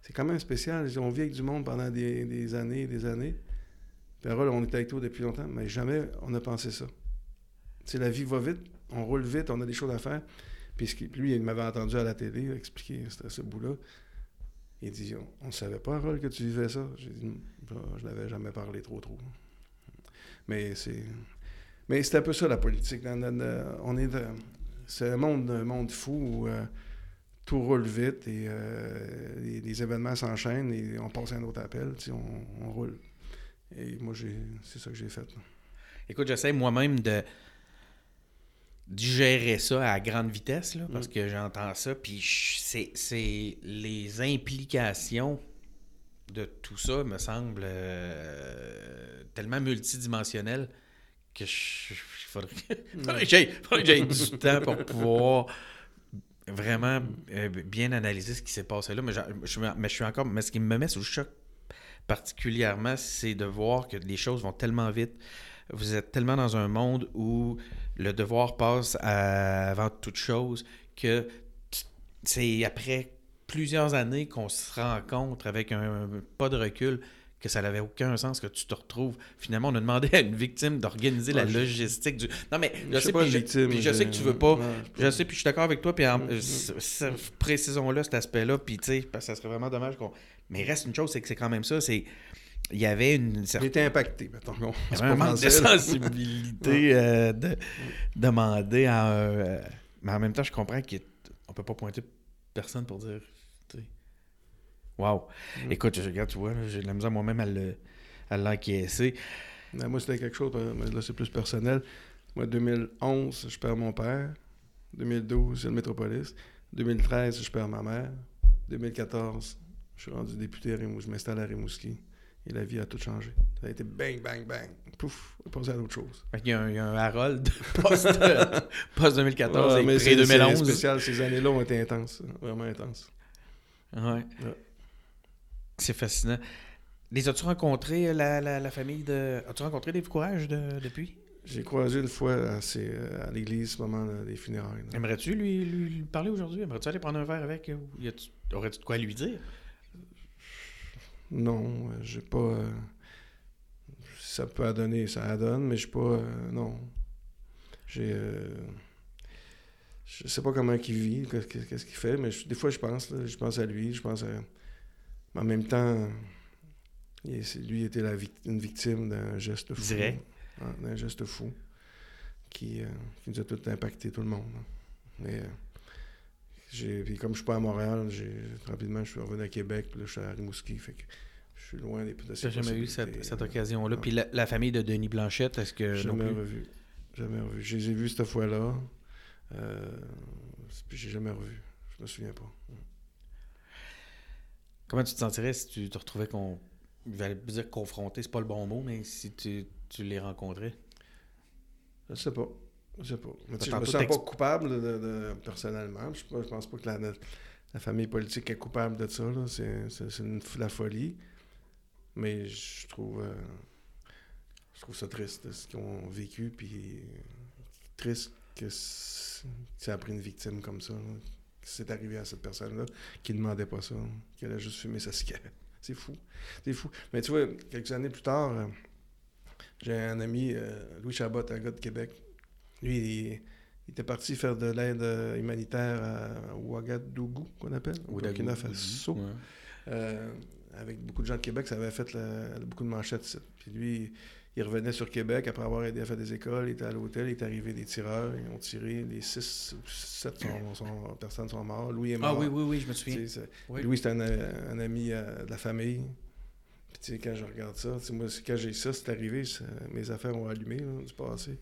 C'est quand même spécial, on vit avec du monde pendant des, années et des années. Alors, on était avec toi depuis longtemps, mais jamais on a pensé ça. Sais, la vie va vite, on roule vite, on a des choses à faire. Puis lui, il m'avait entendu à la télé expliquer ce bout-là. Il dit On ne savait pas, Harold, que tu vivais ça. J'ai dit Bah, Je n'avais jamais parlé trop, trop. Mais c'est. Mais c'est un peu ça la politique. On est c'est un monde, un monde fou où euh, tout roule vite et euh, les, événements s'enchaînent et on passe un autre appel, on, on roule. Et moi, j'ai, c'est ça que j'ai fait. Écoute, j'essaie moi-même de digérer ça à grande vitesse, là, parce Mm. que j'entends ça, puis c'est, c'est les implications de tout ça me semblent euh, tellement multidimensionnelles que je, il faudrait, faudrait que j'aille, faudrait que j'aille du temps pour pouvoir vraiment euh, bien analyser ce qui s'est passé là. Mais, je, mais je suis encore. Mais ce qui me met sous le choc particulièrement, c'est de voir que les choses vont tellement vite. Vous êtes tellement dans un monde où le devoir passe à- avant toute chose que c'est après plusieurs années qu'on se rencontre avec un, pas de recul que ça n'avait aucun sens que tu te retrouves. Finalement, on a demandé à une victime d'organiser la je- logistique du... Non, mais je, Je sais, pas puis je, victime, puis je sais que tu veux pas... Ouais, Je sais, puis je suis d'accord avec toi, puis en- Mm, précisons-le cet aspect-là, puis tu sais, parce que ça serait vraiment dommage qu'on... Mais reste une chose, c'est que c'est quand même ça, c'est... Il y avait une J'ai certaine... été impacté, mettons. Bon, Il y avait un manque de sensibilité euh, de à un... euh, mais en même temps, je comprends qu'on peut pas pointer personne pour dire... sais, Wow. Mm. Écoute, je regarde, tu vois, j'ai de la misère moi-même à le- à l'encaisser. Moi, c'était quelque chose, euh, mais là, c'est plus personnel. Moi, 2011, je perds mon père. 2012, c'est le Métropolis. 2013, je perds ma mère. 2014, je suis rendu député à Rimouski. Je m'installe à Rimouski. Et la vie a tout changé. Ça a été bang, bang, bang. Pouf, on est passé à d'autres choses. Fait qu'il y a un, il y a un Harold post, post 2014 Ouais, et mais pré c'est- c'est 2011. spécial. Ces années-là ont été intenses. Vraiment intenses. Ouais. C'est fascinant. Les as-tu rencontrés, la, la, la famille de. As-tu rencontré des courages de, depuis? J'ai croisé une fois à, à l'église au moment des funérailles. Aimerais-tu lui, lui, lui parler aujourd'hui? Aimerais-tu aller prendre un verre avec? Aurais-tu de quoi lui dire? Non, euh, j'ai pas. euh, ça peut donner, ça donne, mais j'ai pas. euh, non. J'ai. euh, je sais pas comment il vit, qu'est- qu'est- qu'est-ce qu'il fait, mais je- des fois je pense, là, je pense à lui, je pense à. Mais en même temps, il lui était la une victime d'un geste fou. Direct. D'un geste fou qui, euh, qui nous a tout impacté, tout le monde. là. Mais. Puis comme je suis pas à Montréal, rapidement je suis revenu à Québec, puis là je suis à Rimouski, fait que je suis loin des de Tu jamais eu cette, occasion-là? Puis la, la famille de Denis Blanchette, est-ce que. non Jamais plus? revu. Jamais revu. Je les ai vus cette fois-là. Euh, puis j'ai jamais revu. Je me souviens pas. Comment tu te sentirais si tu te retrouvais qu'on. Il valait dire confronté, c'est pas le bon mot, mais si tu, tu les rencontrais? Je sais pas. Je sais pas. Mais je me sens pas coupable de, de- personnellement. Je, je pense pas que la, la famille politique est coupable de ça. C'est, la folie. Mais je trouve, euh, je trouve ça triste, ce qu'ils ont vécu. Puis triste que ça a pris une victime comme ça. là, que c'est arrivé à cette personne-là qui ne demandait pas ça. Qu'elle a juste fumé sa cigarette. C'est fou. C'est fou. Mais tu vois, quelques années plus tard, euh, j'ai un ami, euh, Louis Chabot, un gars de Québec. Lui, il, il était parti faire de l'aide humanitaire à Ouagadougou, qu'on appelle, au Burkina Faso. Ouais. Euh, avec beaucoup de gens de Québec, ça avait fait le- beaucoup de manchettes. ça. Puis lui, il revenait sur Québec après avoir aidé à faire des écoles. Il était à l'hôtel, il est arrivé des tireurs. Ils ont tiré. Les six ou sept sont- sont- personnes sont mortes. Louis est Ah mort. oui, oui, oui, je me souviens. Oui. Louis, c'est un, un ami euh, de la famille. Puis, tu sais, quand je regarde ça, moi, quand j'ai ça, c'est arrivé, ça- mes affaires ont allumé là, du passé.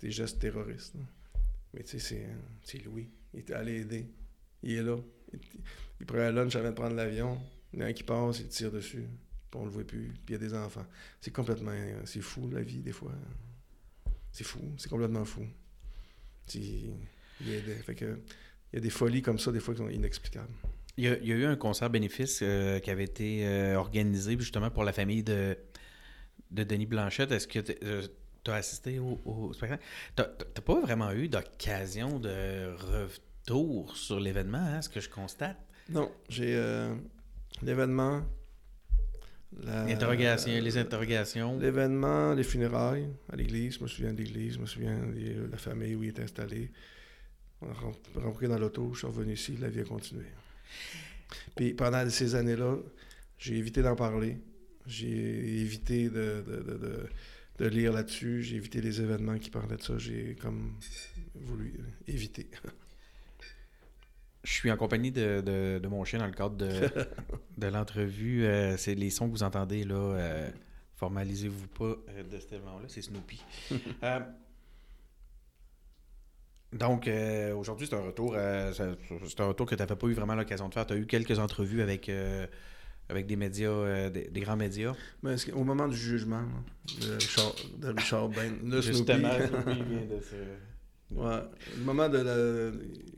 Des gestes terroristes. Mais tu sais, c'est, Louis. Il était allé aider. Il est là. Il, il prend un lunch avant de prendre l'avion. Il y en a un qui passe, il tire dessus. Puis on le voit plus. Puis il y a des enfants. C'est complètement. C'est fou, la vie, des fois. C'est fou. C'est complètement fou. Il, y a des folies comme ça, des fois, qui sont inexplicables. Il y, a, il y a eu un concert bénéfice euh, qui avait été euh, organisé justement pour la famille de, de Denis Blanchette. Est-ce que tu as assisté au, au spectacle? Tu n'as pas vraiment eu d'occasion de retour sur l'événement, hein, ce que je constate? Non, j'ai euh, l'événement. la- les interrogations. L'événement, les funérailles à l'église, je me souviens de l'église, je me souviens de la famille où il est installé. On a ren- rentré dans l'auto, je suis revenu ici, la vie a continué. Puis pendant ces années-là, j'ai évité d'en parler. J'ai évité de, de, de- de- de lire là-dessus. J'ai évité les événements qui parlaient de ça. J'ai comme voulu éviter. Je suis en compagnie de, de- de mon chien dans le cadre de, de l'entrevue. Euh, c'est les sons que vous entendez là. euh, formalisez-vous pas euh, de cet événement-là, c'est Snoopy. Donc, aujourd'hui, c'est un retour. c'est un retour que tu n'avais pas eu vraiment l'occasion de faire. Tu as eu quelques entrevues avec, avec des médias, euh, des, des grands médias. Mais que- au moment du jugement là, de Richard, de Richard Bain, le Justement, Snoopy, vient de se- Ouais. Le moment de la...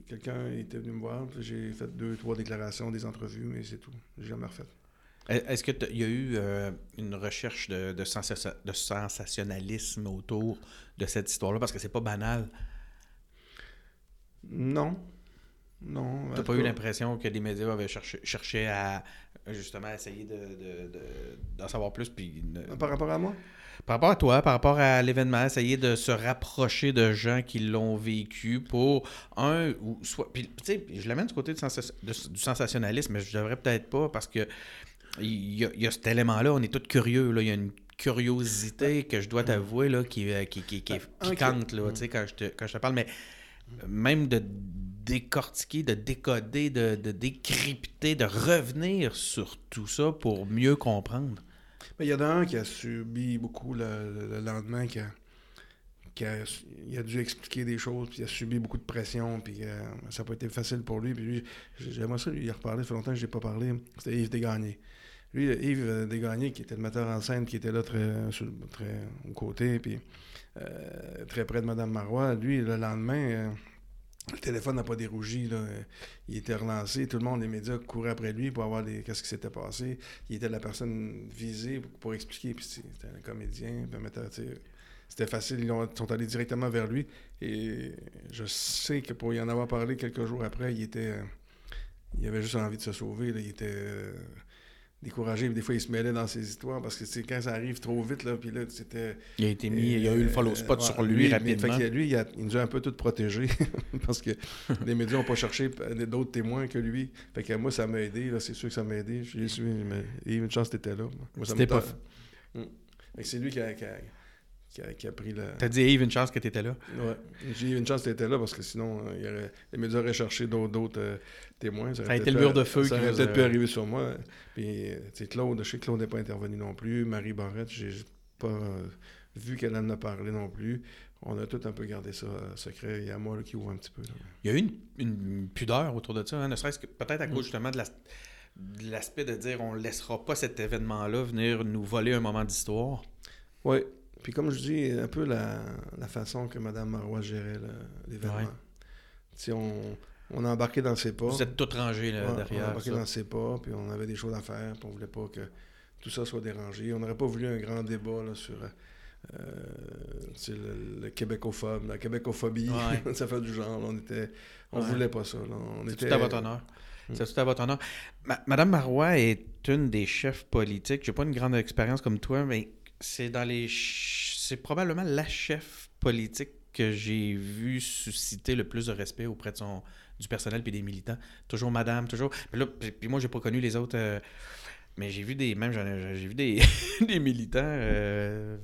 Quelqu'un était venu me voir, j'ai fait deux, trois déclarations, des entrevues, mais c'est tout. J'ai jamais refait. Est-ce qu'il y a eu euh, une recherche de, de sensationnalisme autour de cette histoire-là? Parce que c'est pas banal. Non. Non. T'as pas eu l'impression que les médias avaient cherché, cherché à justement essayer de, de- de- d'en savoir plus? Puis ne- Par rapport à moi? Par rapport à toi, par rapport à l'événement, essayer de se rapprocher de gens qui l'ont vécu pour un ou soit. Puis, tu sais, je l'amène du côté du, sensationnalisme, mais je devrais peut-être pas parce que il y a, il y a cet élément-là, on est tous curieux. Là. Il y a une curiosité que je dois t'avouer là, qui, euh, qui, qui, qui est Ah, ok. piquante là, sais, quand, je te, quand je te parle. Mais même de décortiquer, de décoder, de, décrypter, de revenir sur tout ça pour mieux comprendre? Il y en a un qui a subi beaucoup le, le- le lendemain, qui a, il a dû expliquer des choses, puis il a subi beaucoup de pression, puis euh, ça n'a pas été facile pour lui. Puis lui, j'aimerais ça lui reparler, ça fait longtemps que je n'ai pas parlé. C'était Yves Desgagnés. Lui, Yves Desgagnés, qui était le metteur en scène, qui était là très, très au côté, puis euh, très près de Mme Marois, lui, le lendemain, euh, le téléphone n'a pas dérougi. Il était relancé. Tout le monde, les médias couraient après lui pour avoir les... qu'est-ce qui s'était passé. Il était la personne visée pour, expliquer. C'était un comédien, C'était facile. Ils ont- sont allés directement vers lui. Et je sais que pour y en avoir parlé quelques jours après, il était. euh, il avait juste envie de se sauver. Il était découragé. Des fois, il se mêlait dans ses histoires parce que c'est quand ça arrive trop vite, là, puis là, c'était. Il a été mis, il y a eu le follow spot Euh, sur lui, mais rapidement. fait lui, il, a- il nous a un peu tout protégés parce que les médias n'ont pas cherché d'autres témoins que lui. Fait que moi, ça m'a aidé. là, C'est sûr que ça m'a aidé. Je l'ai su, mais il y a eu une chance t'étais là. Moi, ça C'était m'a- pas Mm. C'est lui qui a, qui a- qui a- qui a pris le. T'as dit à Yves une chance que t'étais là. Ouais. J'ai eu une chance que t'étais là parce que sinon, euh, il y aurait- les médias auraient cherché d'autres d'autres, euh, témoins. Ça a aurait été le mur de feu Ça qui aurait vous peut-être a- pu arriver sur moi. Puis, euh, tu sais, Claude, je sais que Claude n'est pas intervenu non plus. Marie Barrette, j'ai pas euh, vu qu'elle en a parlé non plus. On a tout un peu gardé ça secret. Il y a moi là, qui ouvre un petit peu. là. Il y a eu une, une pudeur autour de ça, hein, ne serait-ce que peut-être à cause Mm. justement de la- de l'aspect de dire on laissera pas cet événement-là venir nous voler un moment d'histoire. Oui. Puis comme je dis, un peu la, la façon que Mme Marois gérait l'événement. Ouais. On, on a embarqué dans ses pas. Vous êtes tous rangés là, Ouais, on a derrière. embarqué ça. dans ses pas, puis on avait des choses à faire, puis on voulait pas que tout ça soit dérangé. On n'aurait pas voulu un grand débat là, sur euh, le, le québécophobe, la québécophobie, Ouais. ça fait du genre. là, on était, on voulait pas ça. C'est était, tout à votre honneur. Mm. C'est tout à votre honneur. Ma- Madame Marois est une des chefs politiques. J'ai pas une grande expérience comme toi, mais c'est dans les. C'est probablement la chef politique que j'ai vu susciter le plus de respect auprès de son du personnel puis des militants. Toujours Madame, toujours. Puis moi j'ai pas connu les autres. euh, mais j'ai vu des. Même j'ai vu des, des militants euh,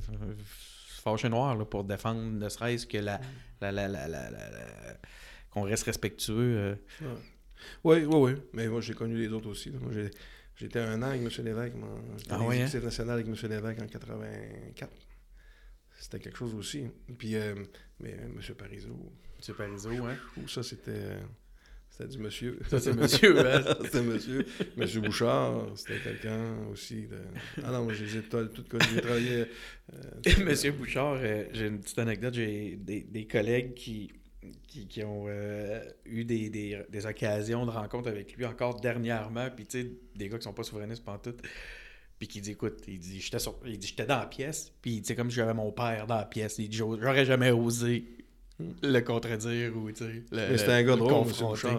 fâchés noirs pour défendre ne serait-ce que la. la, la, la, qu'on reste respectueux. Oui, oui, oui. Mais moi, j'ai connu les autres aussi. J'étais un an avec M. Lévesque. moi. J'étais Ah à ouais, hein? national avec M. Lévesque en 84. C'était quelque chose aussi. Puis, euh, mais M. Parizeau, Monsieur Parizeau, hein? Ouh, ça, c'était. euh, C'était du monsieur. Ça, c'est monsieur, hein? c'était monsieur. Monsieur Bouchard, c'était quelqu'un aussi. De... Ah non, moi, j'ai tout connu. J'ai travaillé. euh, Monsieur Bouchard, euh, j'ai une petite anecdote. J'ai des, des collègues qui, qui, qui ont euh, eu des, des, des occasions de rencontre avec lui encore dernièrement. Puis, tu sais, des gars qui sont pas souverainistes pantoute. Puis qui dit, écoute, il dit, j'étais sur- il dit, j'étais dans la pièce. Puis, tu sais, comme si j'avais mon père dans la pièce. Il dit, j'aurais jamais osé le contredire ou, tu sais, Mais c'était un gars le drôle.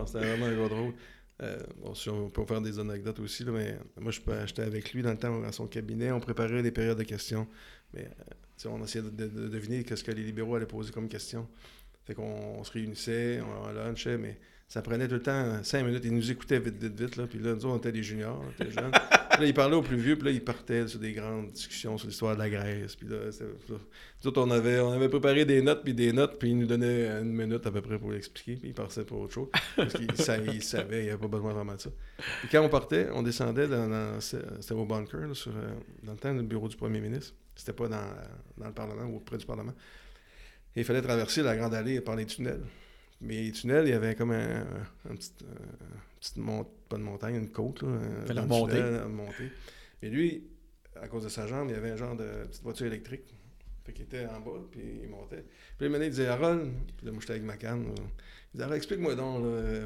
C'était vraiment un gars drôle. Euh, bon, si on peut faire des anecdotes aussi, là, mais moi, je- j'étais avec lui dans le temps à son cabinet. On préparait des périodes de questions. Mais euh, tu sais, on essayait de, de- de deviner ce que les libéraux allaient poser comme question. Fait qu'on on se réunissait, on, lunchait, mais ça prenait tout le temps cinq minutes. Ils nous écoutaient vite, vite, vite. Là, puis là, nous, autres, on était des juniors, on était jeunes. Puis là, ils parlaient aux plus vieux, puis là, ils partaient sur des grandes discussions sur l'histoire de la Grèce. Puis là, nous autres, on avait, on avait préparé des notes, puis des notes, puis ils nous donnaient une minute à peu près pour l'expliquer, puis ils passaient pour autre chose. Parce qu'ils sa- ils savaient, il n'y avait pas besoin vraiment de ça. Puis quand on partait, on descendait dans, dans- c'était au bunker, là, sur, euh, dans le temps du bureau du premier ministre. C'était pas dans, dans le Parlement ou près du Parlement. Et il fallait traverser la grande allée par les tunnels. Mais les tunnels, il y avait comme un, un petit, euh, mont- pas de montagne, une côte, là, un- Fallait dans le remonter. tunnel. Et lui, à cause de sa jambe, il y avait un genre de petite voiture électrique. Fait qu'il était en bas, puis il montait. Puis maintenant, il disait Harold, puis là, moi, j'étais avec ma canne. là. Il disait Harold, explique-moi donc, euh,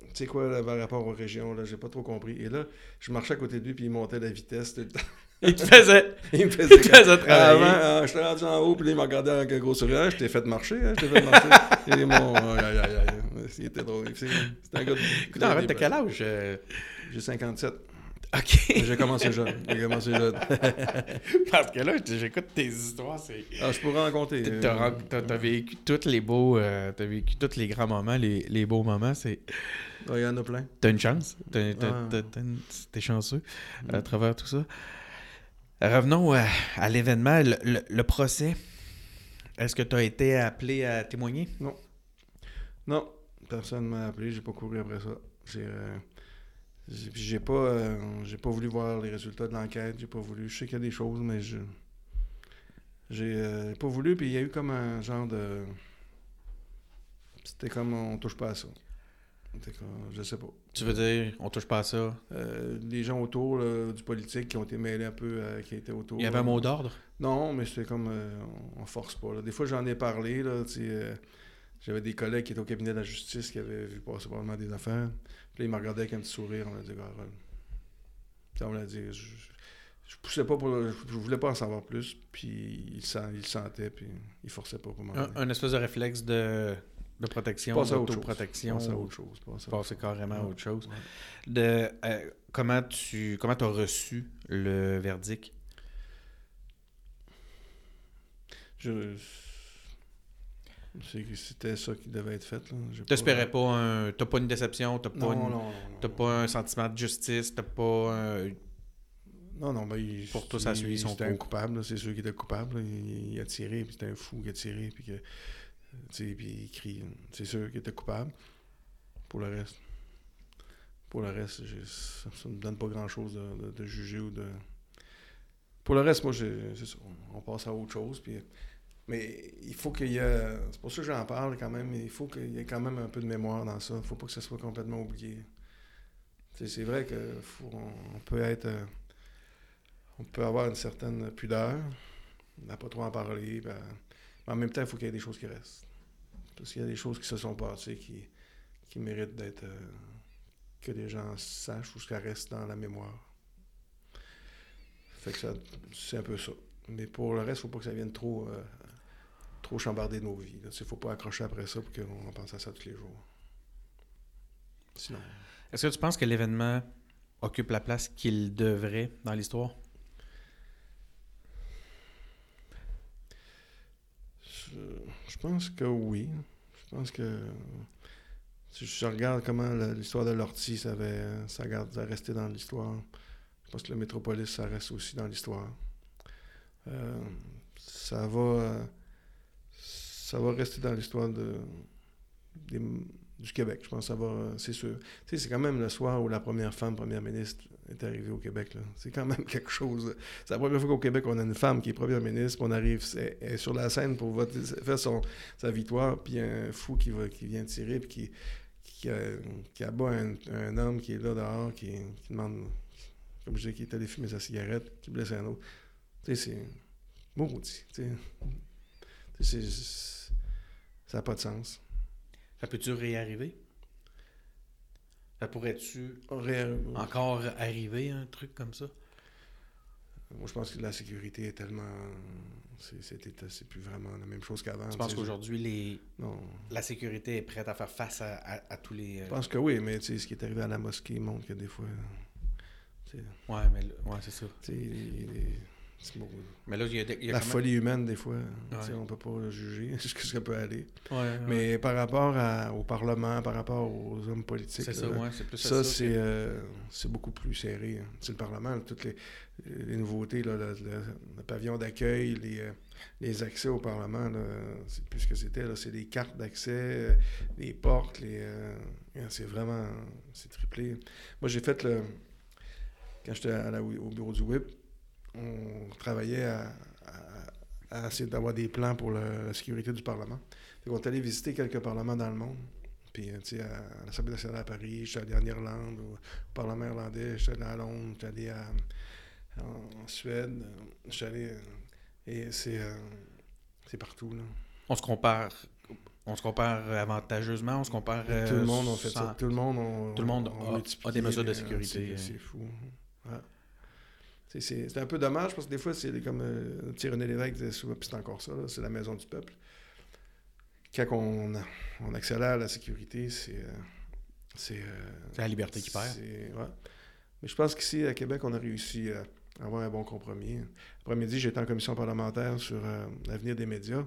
tu sais quoi, là, par rapport aux régions, là, j'ai pas trop compris. Et là, je marchais à côté de lui, puis il montait la vitesse tout le temps. Il te faisait, il me il faisait te faisait travailler. avant, euh, j'étais rendu en haut, puis il me regardait avec un gros sourire. Ah, Je t'ai fait marcher, hein, je t'ai fait marcher. Il dit, mon. Aïe, aïe, aïe, aïe. Il était drôle. C'est un gars de. Écoute, en fait, t'as quel âge? euh? J'ai 57. OK. J'ai commencé jeune. J'ai commencé jeune. Parce que là, j'écoute tes histoires, c'est... Ah, je pourrais en compter. T'as- euh, t'as vécu tous les beaux, euh, t'as vécu tous les grands moments, les, les beaux moments. C'est, ah, Il y en a plein. t'as une chance, Ah. t'es chanceux à Mm. travers tout ça. Revenons à, à l'événement, le, procès. Est-ce que tu as été appelé à témoigner? Non, personne m'a appelé, j'ai pas couru après ça. J'ai euh, j'ai pas euh, j'ai pas voulu voir les résultats de l'enquête, j'ai pas voulu. Je sais qu'il y a des choses, mais je j'ai euh, pas voulu, puis il y a eu comme un genre de c'était comme on touche pas à ça. Comme- je sais pas. Tu veux dire, on touche pas à ça? Euh, les gens autour là, du politique qui ont été mêlés un peu, euh, qui étaient autour. Il y avait un mot d'ordre? Non, mais c'était comme. euh, on, force pas. là. Des fois, j'en ai parlé. Là, euh, J'avais des collègues qui étaient au cabinet de la justice qui avaient vu passer probablement des affaires. Puis là, ils me regardaient avec un petit sourire. On a dit, Carole. Puis on l'a dit, je, je poussais pas pour. le- Je, je voulais pas en savoir plus. Puis il, sent, il le sentait. Puis il forçait pas pour m'en Un, un espèce de réflexe de, de protection, à d'autoprotection. Passer à autre chose. passer à carrément à autre chose. Ouais. De, euh, comment tu comment as reçu le verdict? Je. C'était ça qui devait être fait. T'espérais pas un. T'as pas une déception, t'as pas, Non, une- non, non. t'as non. pas un sentiment de justice, t'as pas un- Non, non, ben, il, Pour ça a suivi son C'était un coupable, c'est sûr qu'il était coupable. là. Il, il a tiré, puis c'était un fou qui a tiré, puis que. Puis il crie. C'est sûr qu'il était coupable. Pour le reste. Pour le reste, ça, ça me donne pas grand chose de, juger ou de. Pour le reste, moi, c'est. On, on passe à autre chose, puis. Mais il faut qu'il y ait. C'est pour ça que j'en parle quand même. mais Il faut qu'il y ait quand même un peu de mémoire dans ça. Il faut pas que ça soit complètement oublié. C'est vrai que on, on peut être. on peut avoir une certaine pudeur, n'a pas trop en parler, ben, mais en même temps, il faut qu'il y ait des choses qui restent. Parce qu'il y a des choses qui se sont passées qui, méritent d'être. euh, que les gens sachent ou que ça reste dans la mémoire. Fait que ça, c'est un peu ça. Mais pour le reste, il faut pas que ça vienne trop, euh, trop chambarder nos vies. Il faut pas accrocher après ça pour qu'on pense à ça tous les jours. Sinon. Est-ce que tu penses que l'événement occupe la place qu'il devrait dans l'histoire? Je, pense que oui. Je pense que si je regarde comment l'histoire de l'ortie, ça, avait- ça, ça dans l'histoire. Je pense que le métropolis, ça reste aussi dans l'histoire. Euh, ça va ça va rester dans l'histoire du Québec. Je pense que ça va, c'est sûr. C'est quand même le soir où la première femme première ministre est arrivée au Québec. C'est quand même quelque chose. C'est la première fois qu'au Québec, on a une femme qui est première ministre, on arrive elle est sur la scène pour voter, faire son, sa victoire, puis un fou qui, va, qui vient tirer, puis qui, qui, euh, qui abat un, un homme qui est là dehors, qui, demande, comme je dis, qui est allé fumer sa cigarette, qui blesse un autre. Tu sais, c'est maudit. Tu sais. Ça n'a pas de sens. Ça peut-tu réarriver? Ça pourrait-tu encore arriver, un truc comme ça? Moi, je pense que la sécurité est tellement. C'est plus vraiment la même chose qu'avant. Tu penses qu'aujourd'hui, les... Non. la sécurité est prête à faire face à, à- à tous les... euh, Je pense que oui, mais ce qui est arrivé à la mosquée montre que des fois. Ouais, mais ouais, c'est ça. les- Mais là, il y a, des- y a La même- folie humaine, des fois, Ouais. on peut pas juger jusqu'à ce que ça peut aller. Ouais, ouais. Mais par rapport à- au Parlement, par rapport aux hommes politiques, ça, plus c'est euh, c'est beaucoup plus serré. hein. C'est le Parlement, là, toutes les, les nouveautés, là, le, le- le pavillon d'accueil, les, euh, les accès au Parlement, c'est plus ce que c'était. C'est les cartes d'accès, euh, les portes, les. euh, c'est vraiment. C'est triplé. Moi, j'ai fait le. Quand j'étais au bureau du WIP, on travaillait à, à- à essayer d'avoir des plans pour le- la sécurité du Parlement. Fait qu'on est allé visiter quelques parlements dans le monde. Puis, euh, tu sais, à, à l'Assemblée nationale à Paris, j'étais allé en Irlande, au Parlement irlandais, j'étais allé à Londres, j'étais allé à- en, Suède, euh, j'étais allé. euh, et c'est. euh, c'est partout, là. On se compare... On se compare avantageusement, on se compare... tout le monde a fait sans- ça. Tout le monde, on- tout le monde on a- a des mesures de sécurité, C'est euh. c'est fou. Ouais. C'est- un peu dommage parce que des fois, c'est comme euh, sais, René Lévesque disait souvent, puis c'est encore ça, c'est la maison du peuple. Quand on, on accélère la sécurité, c'est. euh, c'est euh, C'est la liberté qui perd. ouais. Mais je pense qu'ici, à Québec, on a réussi à avoir un bon compromis. Après-midi, j'étais en commission parlementaire sur euh, l'avenir des médias.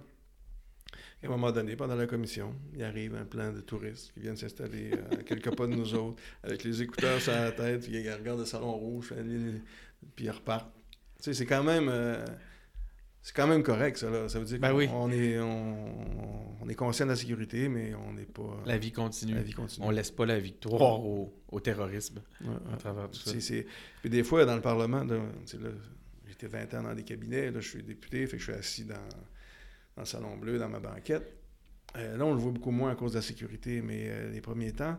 Et à un moment donné, pendant la commission, il arrive un plan de touristes qui viennent s'installer à quelques pas de nous autres, avec les écouteurs sur la tête, puis ils regardent le salon rouge, puis ils repartent. Tu sais, c'est quand même. euh, c'est quand même correct, ça. Là. Ça veut dire Ben qu'on oui. on est, on, on est conscient de la sécurité, mais on n'est pas. La vie continue. la vie continue. On laisse pas la victoire au, au terrorisme Ouais, ouais. à travers tout ça. C'est- c'est- Puis des fois, dans le Parlement, j'étais 20 ans dans des cabinets, là, je suis député, fait que je suis assis dans, dans le Salon Bleu, dans ma banquette. Euh, là, on le voit beaucoup moins à cause de la sécurité, mais euh, les premiers temps,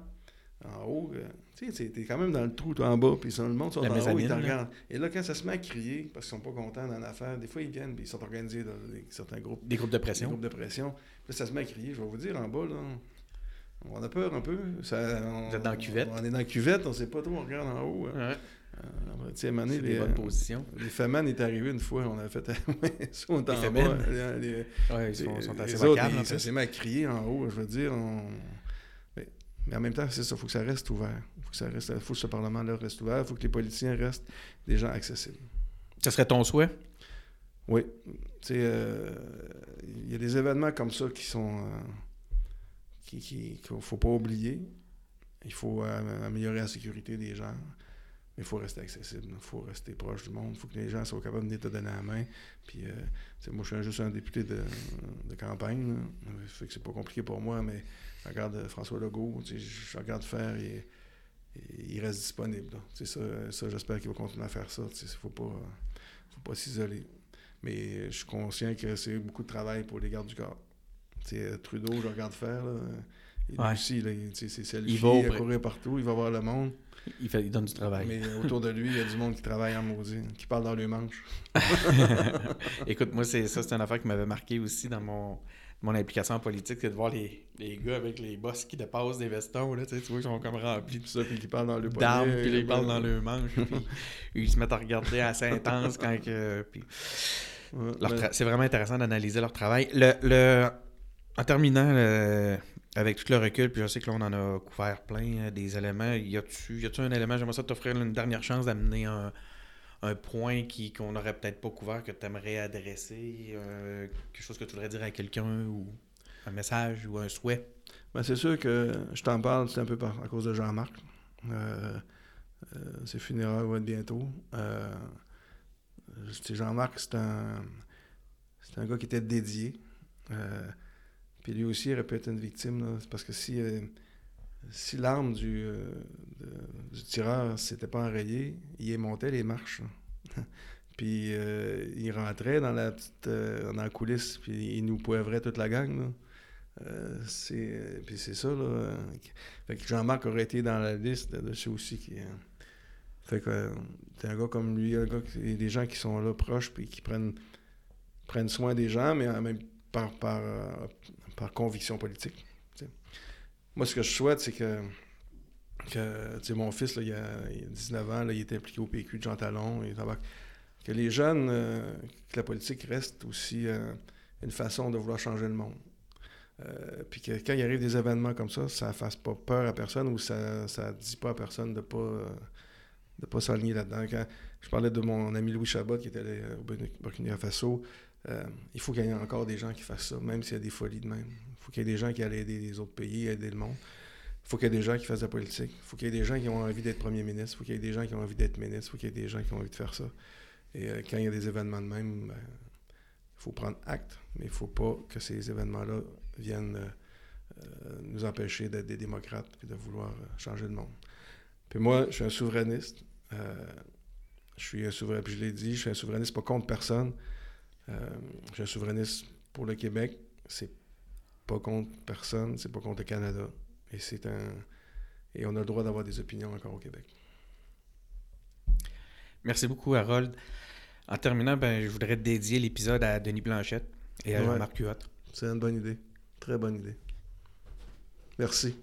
en haut, euh, tu sais, t'es quand même dans le trou, toi, en bas, puis le monde sont en haut, ils là. Et là, quand ça se met à crier, parce qu'ils sont pas contents dans l'affaire, des fois, ils viennent, puis ils sont organisés dans des- certains groupes Des groupes de des pression. groupes de pression. Puis là, ça se met à crier. Je vais vous dire, en bas, là, on a peur un peu. Ça, on, Vous êtes dans la cuvette? On, est dans la cuvette, on sait pas trop, on regarde en haut. hein. Ouais. Euh, tu sais, C'est des les, bonnes positions. les Feman est arrivé une fois, on a fait... ça, on Les les- les- Ouais, ils sont, les- sont les assez autres, vocables. ils- ça s'est mis à crier en haut, je veux dire. on- Mais, en même temps, c'est ça, il faut que ça reste ouvert. Il faut que ça reste, faut que ce Parlement-là reste ouvert. Il faut que les politiciens restent des gens accessibles. Ce serait ton souhait? Oui. Euh, il y a des événements comme ça qui sont. euh, qui, qui- qu'il ne faut pas oublier. Il faut euh, améliorer la sécurité des gens. Mais il faut rester accessible. Il faut rester proche du monde. Il faut que les gens soient capables de venir te donner la main. Puis, euh, moi, je suis juste un député de, de campagne. Là. Fait que c'est pas compliqué pour moi, mais je regarde euh, François Legault. Je regarde faire. Il, il reste disponible. là. Ça, ça j'espère qu'il va continuer à faire ça. Il ne faut pas, euh, faut pas s'isoler. Mais je suis conscient que c'est beaucoup de travail pour les gardes du corps. Sais, Trudeau, je regarde faire. Là, Ouais. aussi, là, c'est selfie, Il va courir partout, il va voir le monde. Il, fait, il donne du travail. Mais autour de lui, il y a du monde qui travaille en maudit, qui parle dans les manches. Écoute, moi, c'est ça, c'est une affaire qui m'avait marqué aussi dans mon, mon implication en politique, c'est de voir les, les gars avec les bosses qui dépassent des vestons. Là, tu, vois, ils sont comme remplis Puis ça, puis qui parle dans le poignet, puis ils parlent dans le manche, puis ils se mettent à regarder assez intense quand que. puis Ouais, c'est vraiment intéressant d'analyser leur travail. Le, le- en terminant, le- avec tout le recul, puis je sais que là, on en a couvert plein euh, des éléments, y a-tu un élément, j'aimerais ça t'offrir une dernière chance d'amener un, un point qui, qu'on n'aurait peut-être pas couvert, que tu aimerais adresser, euh, quelque chose que tu voudrais dire à quelqu'un, ou un message, ou un souhait? Ben, c'est sûr que je t'en parle, c'est un peu par, à cause de Jean-Marc. Euh, euh, ses funérailles vont être bientôt. Euh, Jean-Marc, c'est un, c'est un gars qui était dédié. Puis lui aussi, il aurait pu être une victime. parce que si, si l'arme du, euh, du tireur s'était pas enrayée, il montait les marches. puis euh, il rentrait dans la petite euh, coulisse, puis il nous poivrait toute la gang. Euh, c'est puis c'est ça là fait que Jean-Marc aurait été dans la liste de, ceux aussi qui fait que un gars comme lui un des gens qui sont là proches puis qui prennent prennent soin des gens mais même par par, par conviction politique. Moi ce que je souhaite c'est que mon fils il, a, a 19 ans il était impliqué au PQ de Jean Talon que les jeunes euh, que la politique reste aussi euh, une façon de vouloir changer le monde euh, puis que quand il arrive des événements comme ça, ça ne fasse pas peur à personne ou ça ne dit pas à personne de pas euh, de pas s'aligner là-dedans. Quand je parlais de mon ami Louis Chabot qui était au Burkina- Faso, il faut qu'il y ait encore des gens qui fassent ça, même s'il y a des folies de même. Faut qu'il y ait des gens qui allaient aider les autres pays, aider le monde. Il faut qu'il y ait des gens qui fassent de la politique. Il faut qu'il y ait des gens qui ont envie d'être premier ministre. Il faut qu'il y ait des gens qui ont envie d'être ministre. Faut qu'il y ait des gens qui ont envie de faire ça. Et euh, quand il y a des événements de même, ben, il faut prendre acte, mais il ne faut pas que ces événements-là viennent euh, euh, nous empêcher d'être des démocrates et de vouloir changer le monde. Puis moi, je suis un souverainiste. Je suis un souverain, puis je l'ai dit, je suis un souverainiste pas contre personne. Je suis un souverainiste pour le Québec. C'est pas contre personne, c'est pas contre le Canada. Et c'est un. Et on a le droit d'avoir des opinions encore au Québec. Merci beaucoup, Harold. En terminant, ben, je voudrais dédier l'épisode à Denis Blanchette et à Ouais. Jean-Marc Huot. C'est une bonne idée. Très bonne idée. Merci.